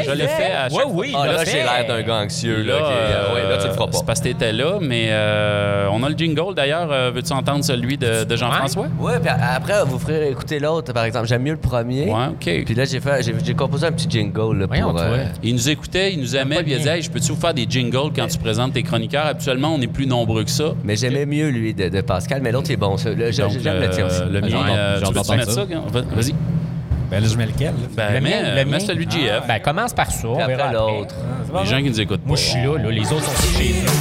je le fait. fais à chaque Ouais, fois. oui, Ah, là, j'ai l'air d'un gars anxieux. Là, Là, euh, ouais, là, tu le feras euh, pas. C'est parce que t'étais là, mais euh, on a le jingle d'ailleurs. Euh, Veux-tu entendre celui de, de Jean-François? Ouais, puis après, vous ferez écouter l'autre, par exemple. J'aime mieux le premier. Ouais, OK. Puis là, j'ai fait, j'ai, j'ai composé un petit jingle là, pour. toi. euh, Il nous écoutait, il nous aimait, puis il a dit bien. Hey, je peux-tu vous faire des jingles quand tu présentes tes chroniqueurs? Habituellement, on est plus nombreux que ça. mais j'aimais mieux lui de, de Pascal, mais l'autre il est bon. ça. Le- Donc, j'aime le tien aussi. euh, Le mien, euh, tu veux-tu mettre ça? Vas-y. Ben là, je mets lequel? là? Ben, Le mets, euh, le mets mien. celui de JF. Ben, commence par ça. On Puis verra après après. l'autre. Les gens qui nous écoutent Moi, pas. je suis là, là. Les autres sont chez nous.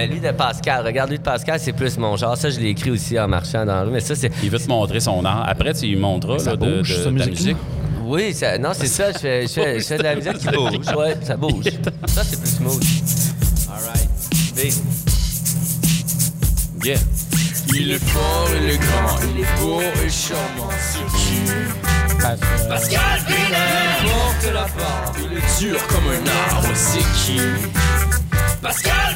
Mais lui de Pascal, regarde lui de Pascal, c'est plus mon genre. Ça, je l'ai écrit aussi en marchant dans la rue. Mais ça, c'est. Il veut te montrer son art. Après, tu lui montreras Ça là, de, bouge, de- musique-là. musique. Oui, ça, non, c'est ça. Je fais, je, fais, je fais de la musique qui bouge. Ouais, ça bouge. Ça, c'est plus smooth. All right. B. Yeah. Il est fort, il est grand, il est beau et charmant, c'est qui Pascal Brunet porte la barbe, il est dur comme un arbre, c'est qui? Pascal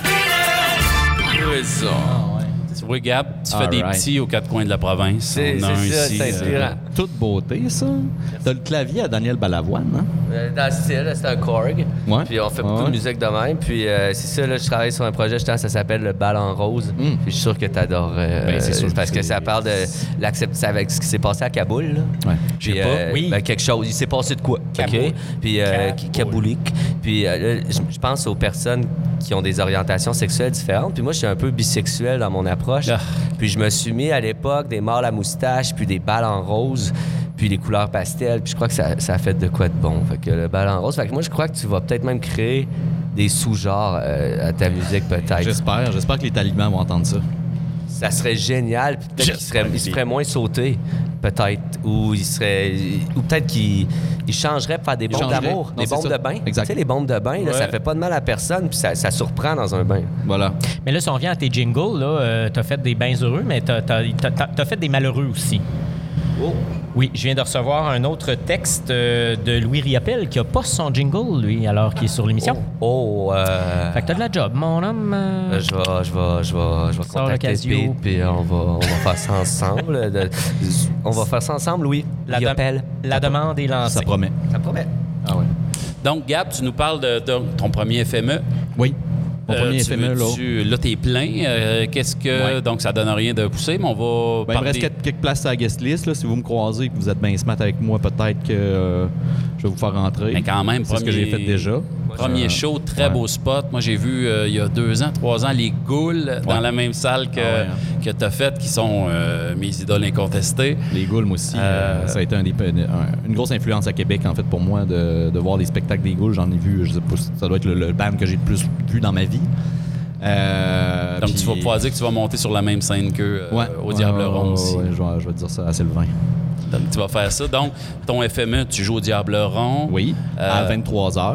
Brunet Présent Tu vois, Gab, tu fais des petits aux quatre coins de la province. C'est On a un c'est ça, ici, c'est euh, inspirant. toute beauté, ça. T'as le clavier à Daniel Balavoine, hein? Euh, Dans le style, c'est un Korg. Ouais. Puis on fait Ouais, beaucoup ouais. de musique de même. Puis euh, c'est ça, là, je travaille sur un projet, justement, ça s'appelle Le Bal en Rose. Mm. Puis je suis sûr que tu adores. Ben, c'est sûr parce que ça parle de l'acceptation avec ce qui s'est passé à Kaboul. Là. Ouais. Puis, sais pas. euh, Oui. ben, quelque chose. Il s'est passé de quoi? Kaboul. OK? Puis euh, Kaboul. Kaboulik. Puis euh, là, je pense aux personnes qui ont des orientations sexuelles différentes. Puis moi, je suis un peu bisexuel dans mon approche. Ah. Puis je me suis mis à l'époque des mâles à moustache, puis des balles en rose, puis des couleurs pastel. Puis je crois que ça, ça a fait de quoi de bon. Fait que le bal en rose. Fait que moi, je crois que tu vas peut-être même créer des sous-genres euh, à ta musique, peut-être. J'espère. J'espère que les talibans vont entendre ça. Ça serait génial. puis Peut-être qu'il serait, il se ferait moins sauter, peut-être. Ou il serait. Ou peut-être qu'il il changerait pour faire des bombes d'amour, des bombes ça. de bain. Exact. Tu sais, les bombes de bain, là, ça fait pas de mal à personne, puis ça, ça surprend dans un bain. Voilà. Mais là, si on revient à tes jingles, là, euh, t'as fait des bains heureux, mais t'as- t'as- t'as- t'as fait des malheureux aussi. Oui, je viens de recevoir un autre texte euh, de Louis Riappel qui a pas son jingle, lui, alors qu'il est sur l'émission. Oh, euh, Fait que t'as de la job, mon homme. euh. Je vais, je vais, je vais, je vais contacter. Pete, puis on va, on va faire ça ensemble. De- on va faire ça ensemble, Louis. la, de- la demande est lancée. Ça promet. Ça promet. Ah ouais. Donc, Gab, tu nous parles de, de ton premier FME. Oui. Mon Euh, premier tu FME, veux- là. tu- là, t'es plein. Euh, Qu'est-ce que. Ouais. Donc, ça donne rien de pousser, mais on va. Ben, il me reste quelques, quelques places à la guest list. Là. Si vous me croisez et que vous êtes bien smart avec moi, peut-être que euh, je vais vous faire rentrer. Mais quand même, C'est ce que j'ai fait déjà. Premier show, très ouais. beau spot. Moi, j'ai vu euh, il y a deux ans, trois ans, les Goules dans la même salle que, Ah ouais, que tu as fait, qui sont euh, mes idoles incontestées. Les Goules, moi aussi, Euh, ça a été un des, un- une grosse influence à Québec, en fait, pour moi, de, de voir les spectacles des Goules. J'en ai vu, je sais pas, ça doit être le, le band que j'ai le plus vu dans ma vie. Euh, Donc, puis- tu vas pouvoir dire que tu vas monter sur la même scène qu'eux euh, au Diable ouais, Rond aussi. ouais, je, vais, vais dire ça à Sylvain. Donc, tu vas faire ça. Donc, ton FME, tu joues au Diable Rond. Oui, à Euh, 23 h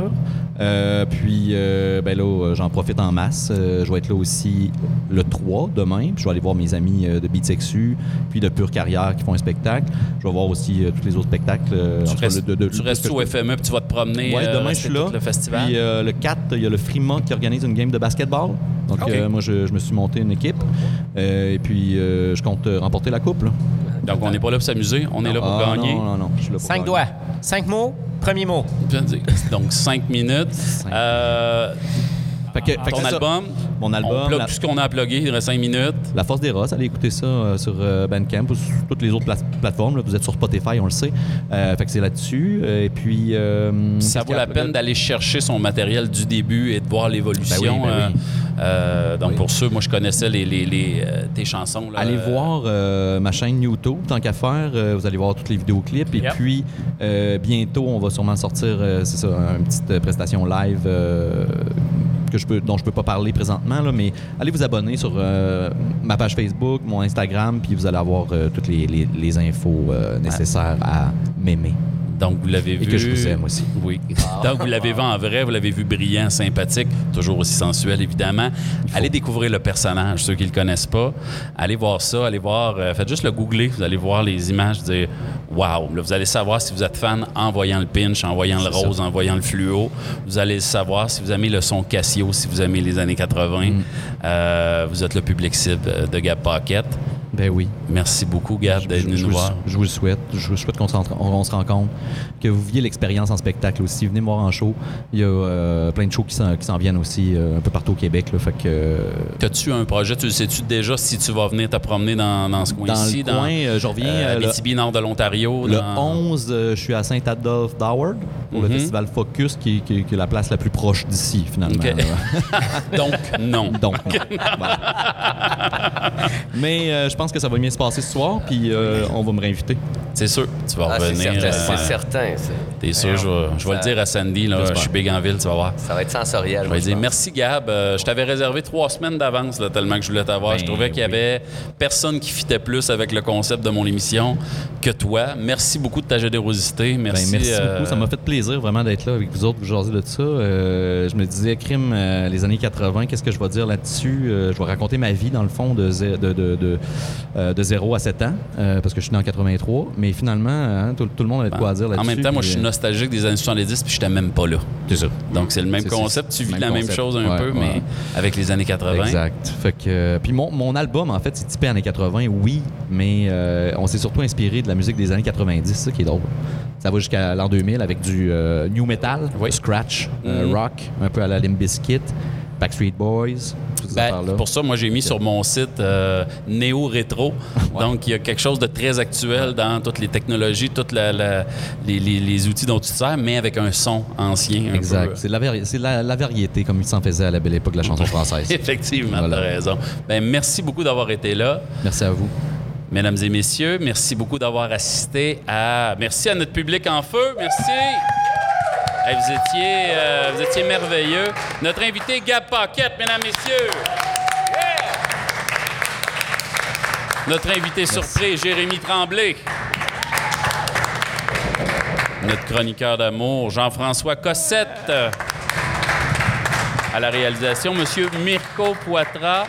puis, euh, ben là, euh, j'en profite en masse. Euh, je vais être là aussi le 3 demain. Puis je vais aller voir mes amis euh, de Beat Sexu, puis de Pure Carrière qui font un spectacle. Je vais voir aussi euh, tous les autres spectacles. euh, Tu restes, de- tu restes au FME puis tu vas te promener. Euh, demain, je suis là. le festival. Puis euh, le 4, il y a le Frima qui organise une game de basketball. Donc, euh, moi, je, je me suis monté une équipe. Euh, et puis, euh, je compte euh, remporter la coupe. là. Donc, on n'est pas là pour s'amuser, on est là pour Ah, gagner. Non, non, non. je suis là pour Cinq gagner. doigts. Cinq mots. Premier mot. Donc, cinq minutes. Euh, Fait que, fait que ton c'est ça. album, Mon on album, plug la, tout ce qu'on a à plugger, il reste cinq minutes. La Force des Roses, allez écouter ça euh, sur euh, Bandcamp ou sur toutes les autres pla- plateformes. là. Vous êtes sur Spotify, on le sait. Euh, fait que c'est là-dessus. Euh, et puis. Ça vaut la peine d'aller chercher son matériel du début et de voir l'évolution. Ben oui, ben oui. donc, Oui. pour ceux, moi, je connaissais les, les- les, tes chansons. là. Allez voir ma chaîne YouTube, tant qu'à faire. Vous allez voir tous les vidéoclips. Et Yep. puis, bientôt, on va sûrement sortir, c'est ça, une petite prestation live que je peux, dont je peux pas parler présentement. Là, mais allez vous abonner sur euh, ma page Facebook, mon Instagram, puis vous allez avoir euh, toutes les infos euh, nécessaires à m'aimer. Donc, vous l'avez vu. Et que je vous aime aussi. Oui. Donc, vous l'avez vu en vrai, vous l'avez vu brillant, sympathique, toujours aussi sensuel, évidemment. Allez découvrir le personnage, ceux qui ne le connaissent pas. Allez voir ça, allez voir. euh, faites juste le googler, vous allez voir les images, dire Waouh! Là, vous allez savoir si vous êtes fan en voyant le pinch, en voyant le rose, en voyant le fluo. Vous allez le savoir si vous aimez le son Casio, si vous aimez les années 80. Mm. Euh, vous êtes le public cible de Gab Pocket. Ben oui. Merci beaucoup, Gab, d'être venu nous voir. je vous le souhaite. Je vous souhaite qu'on se, on- rencontre, que vous viviez l'expérience en spectacle aussi. Venez me voir en show. Il y a euh, plein de shows qui s'en, viennent aussi euh, un peu partout au Québec. Là, fait que, euh, As-tu un projet? Tu le sais-tu déjà si tu vas venir te promener dans, dans ce dans coin-ci? le coin, euh, je reviens le, Abitibi, nord de l'Ontario. le dans- 11, euh, je suis à Saint-Adolphe d'Howard pour le Mhm. festival Focus, qui, qui- qui est la place la plus proche d'ici, finalement. Donc, non. Donc, non. Voilà. Mais je pense que ça va bien se passer ce soir, puis euh, on va me réinviter. C'est sûr, tu vas Ah, c'est revenir. certain, euh, c'est certain. T'es sûr, je vais, je vais le dire à Sandy, là, je suis big en ville, tu vas voir. Ça va être sensoriel. Je vais dire merci Gab. Euh, je t'avais réservé trois semaines d'avance là, tellement que je voulais t'avoir. Ben je trouvais qu'il y avait personne qui fitait plus avec le concept de mon émission que toi. Merci beaucoup de ta générosité. Ben, Merci. merci euh, beaucoup. Ça m'a fait plaisir vraiment d'être là avec vous autres, vous jaser de ça. Euh, je me disais, crime, euh, les années 80, qu'est-ce que je vais dire là-dessus? Euh, je vais raconter ma vie, dans le fond, de, zé- de, de, de, euh, de 0 à 7 ans, euh, parce que je suis né en 83. Mais finalement, hein, tout, tout le monde a de quoi à dire là-dessus. en même temps, moi, je suis nostalgique des années 70, puis j'étais même pas là. C'est ça. Donc, c'est le même concept. Tu vis même la même chose un Ouais, peu, ouais. mais avec les années 80. Exact. Fait que, euh, puis mon, mon album, en fait, c'est typé années 80, oui, mais euh, on s'est surtout inspiré de la musique des années 90, c'est ça qui est drôle. Ça va jusqu'à l'an 2000 avec du euh, new metal, Oui. scratch, euh, Mhm. rock, un peu à la Limp Bizkit, Backstreet Boys, toutes ces Ben, pour ça, moi, j'ai mis sur mon site euh, Néo Rétro. Donc, il y a quelque chose de très actuel dans toutes les technologies, tous les, les- les outils dont tu te sers, mais avec un son ancien. Exact. C'est la, variété, comme il s'en faisait à la belle époque de la chanson française. Effectivement, Voilà. tu as raison. Ben, merci beaucoup d'avoir été là. Merci à vous. Mesdames et messieurs, merci beaucoup d'avoir assisté à. Merci à notre public en feu. Merci. Hey, vous, étiez, euh, vous étiez merveilleux. Notre invité, Gab Paquette, mesdames, messieurs. Yeah! Notre invité surprise, Jérémy Tremblay. Notre chroniqueur d'amour, Jean-François Cossette. À la réalisation, Monsieur Mirko Poitras.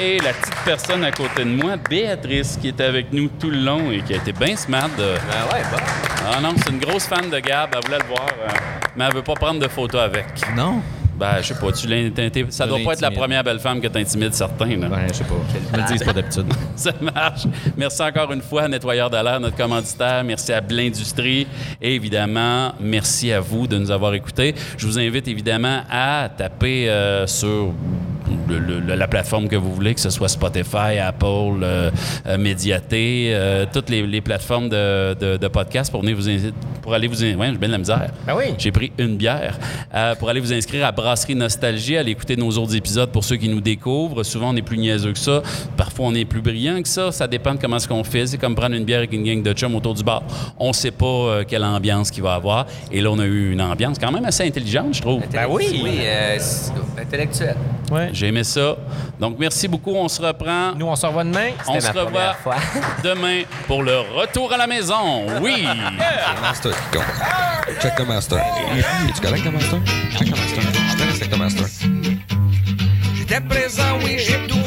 Et la petite personne à côté de moi, Béatrice, qui était avec nous tout le long et qui a été bien smart. de- Ben ouais, bon. Ah non, c'est une grosse fan de Gab, elle voulait le voir, euh, mais elle veut pas prendre de photos avec. Non? Ben, je sais pas, tu l'as. Ça doit pas être la première belle femme que t'intimides certains, là. Ben, je sais pas. Je me le dis pas d'habitude. Ça marche. Merci encore une fois à Nettoyeur de l'air, notre commanditaire. Merci à Blindustrie. Et évidemment, merci à vous de nous avoir écoutés. Je vous invite évidemment à taper euh, sur le- le- la plateforme que vous voulez, que ce soit Spotify, Apple, euh, euh, Médiaté, euh, toutes les, les plateformes de, de, de podcast pour, venir vous pour aller vous... in- Ouais, j'ai bien de la misère. Ben oui. J'ai pris une bière euh, pour aller vous inscrire à Brasserie Nostalgie, aller écouter nos autres épisodes pour ceux qui nous découvrent. Souvent, on est plus niaiseux que ça. Parfois, on est plus brillant que ça. Ça dépend de comment ce qu'on fait. C'est comme prendre une bière avec une gang de chums autour du bar. On sait pas euh, quelle ambiance qu'il va avoir. Et là, on a eu une ambiance quand même assez intelligente, je trouve. Ben oui. Oui, euh, c'est- intellectuel. Ouais. J'ai aimé ça. Donc, merci beaucoup. On se reprend. Nous, on se revoit demain. On se revoit fois. demain pour le retour à la maison. Oui! Master qui compte. Check the master. Es-tu correct, le master? Check the master. Je te le master. J'étais présent, oui, j'ai tout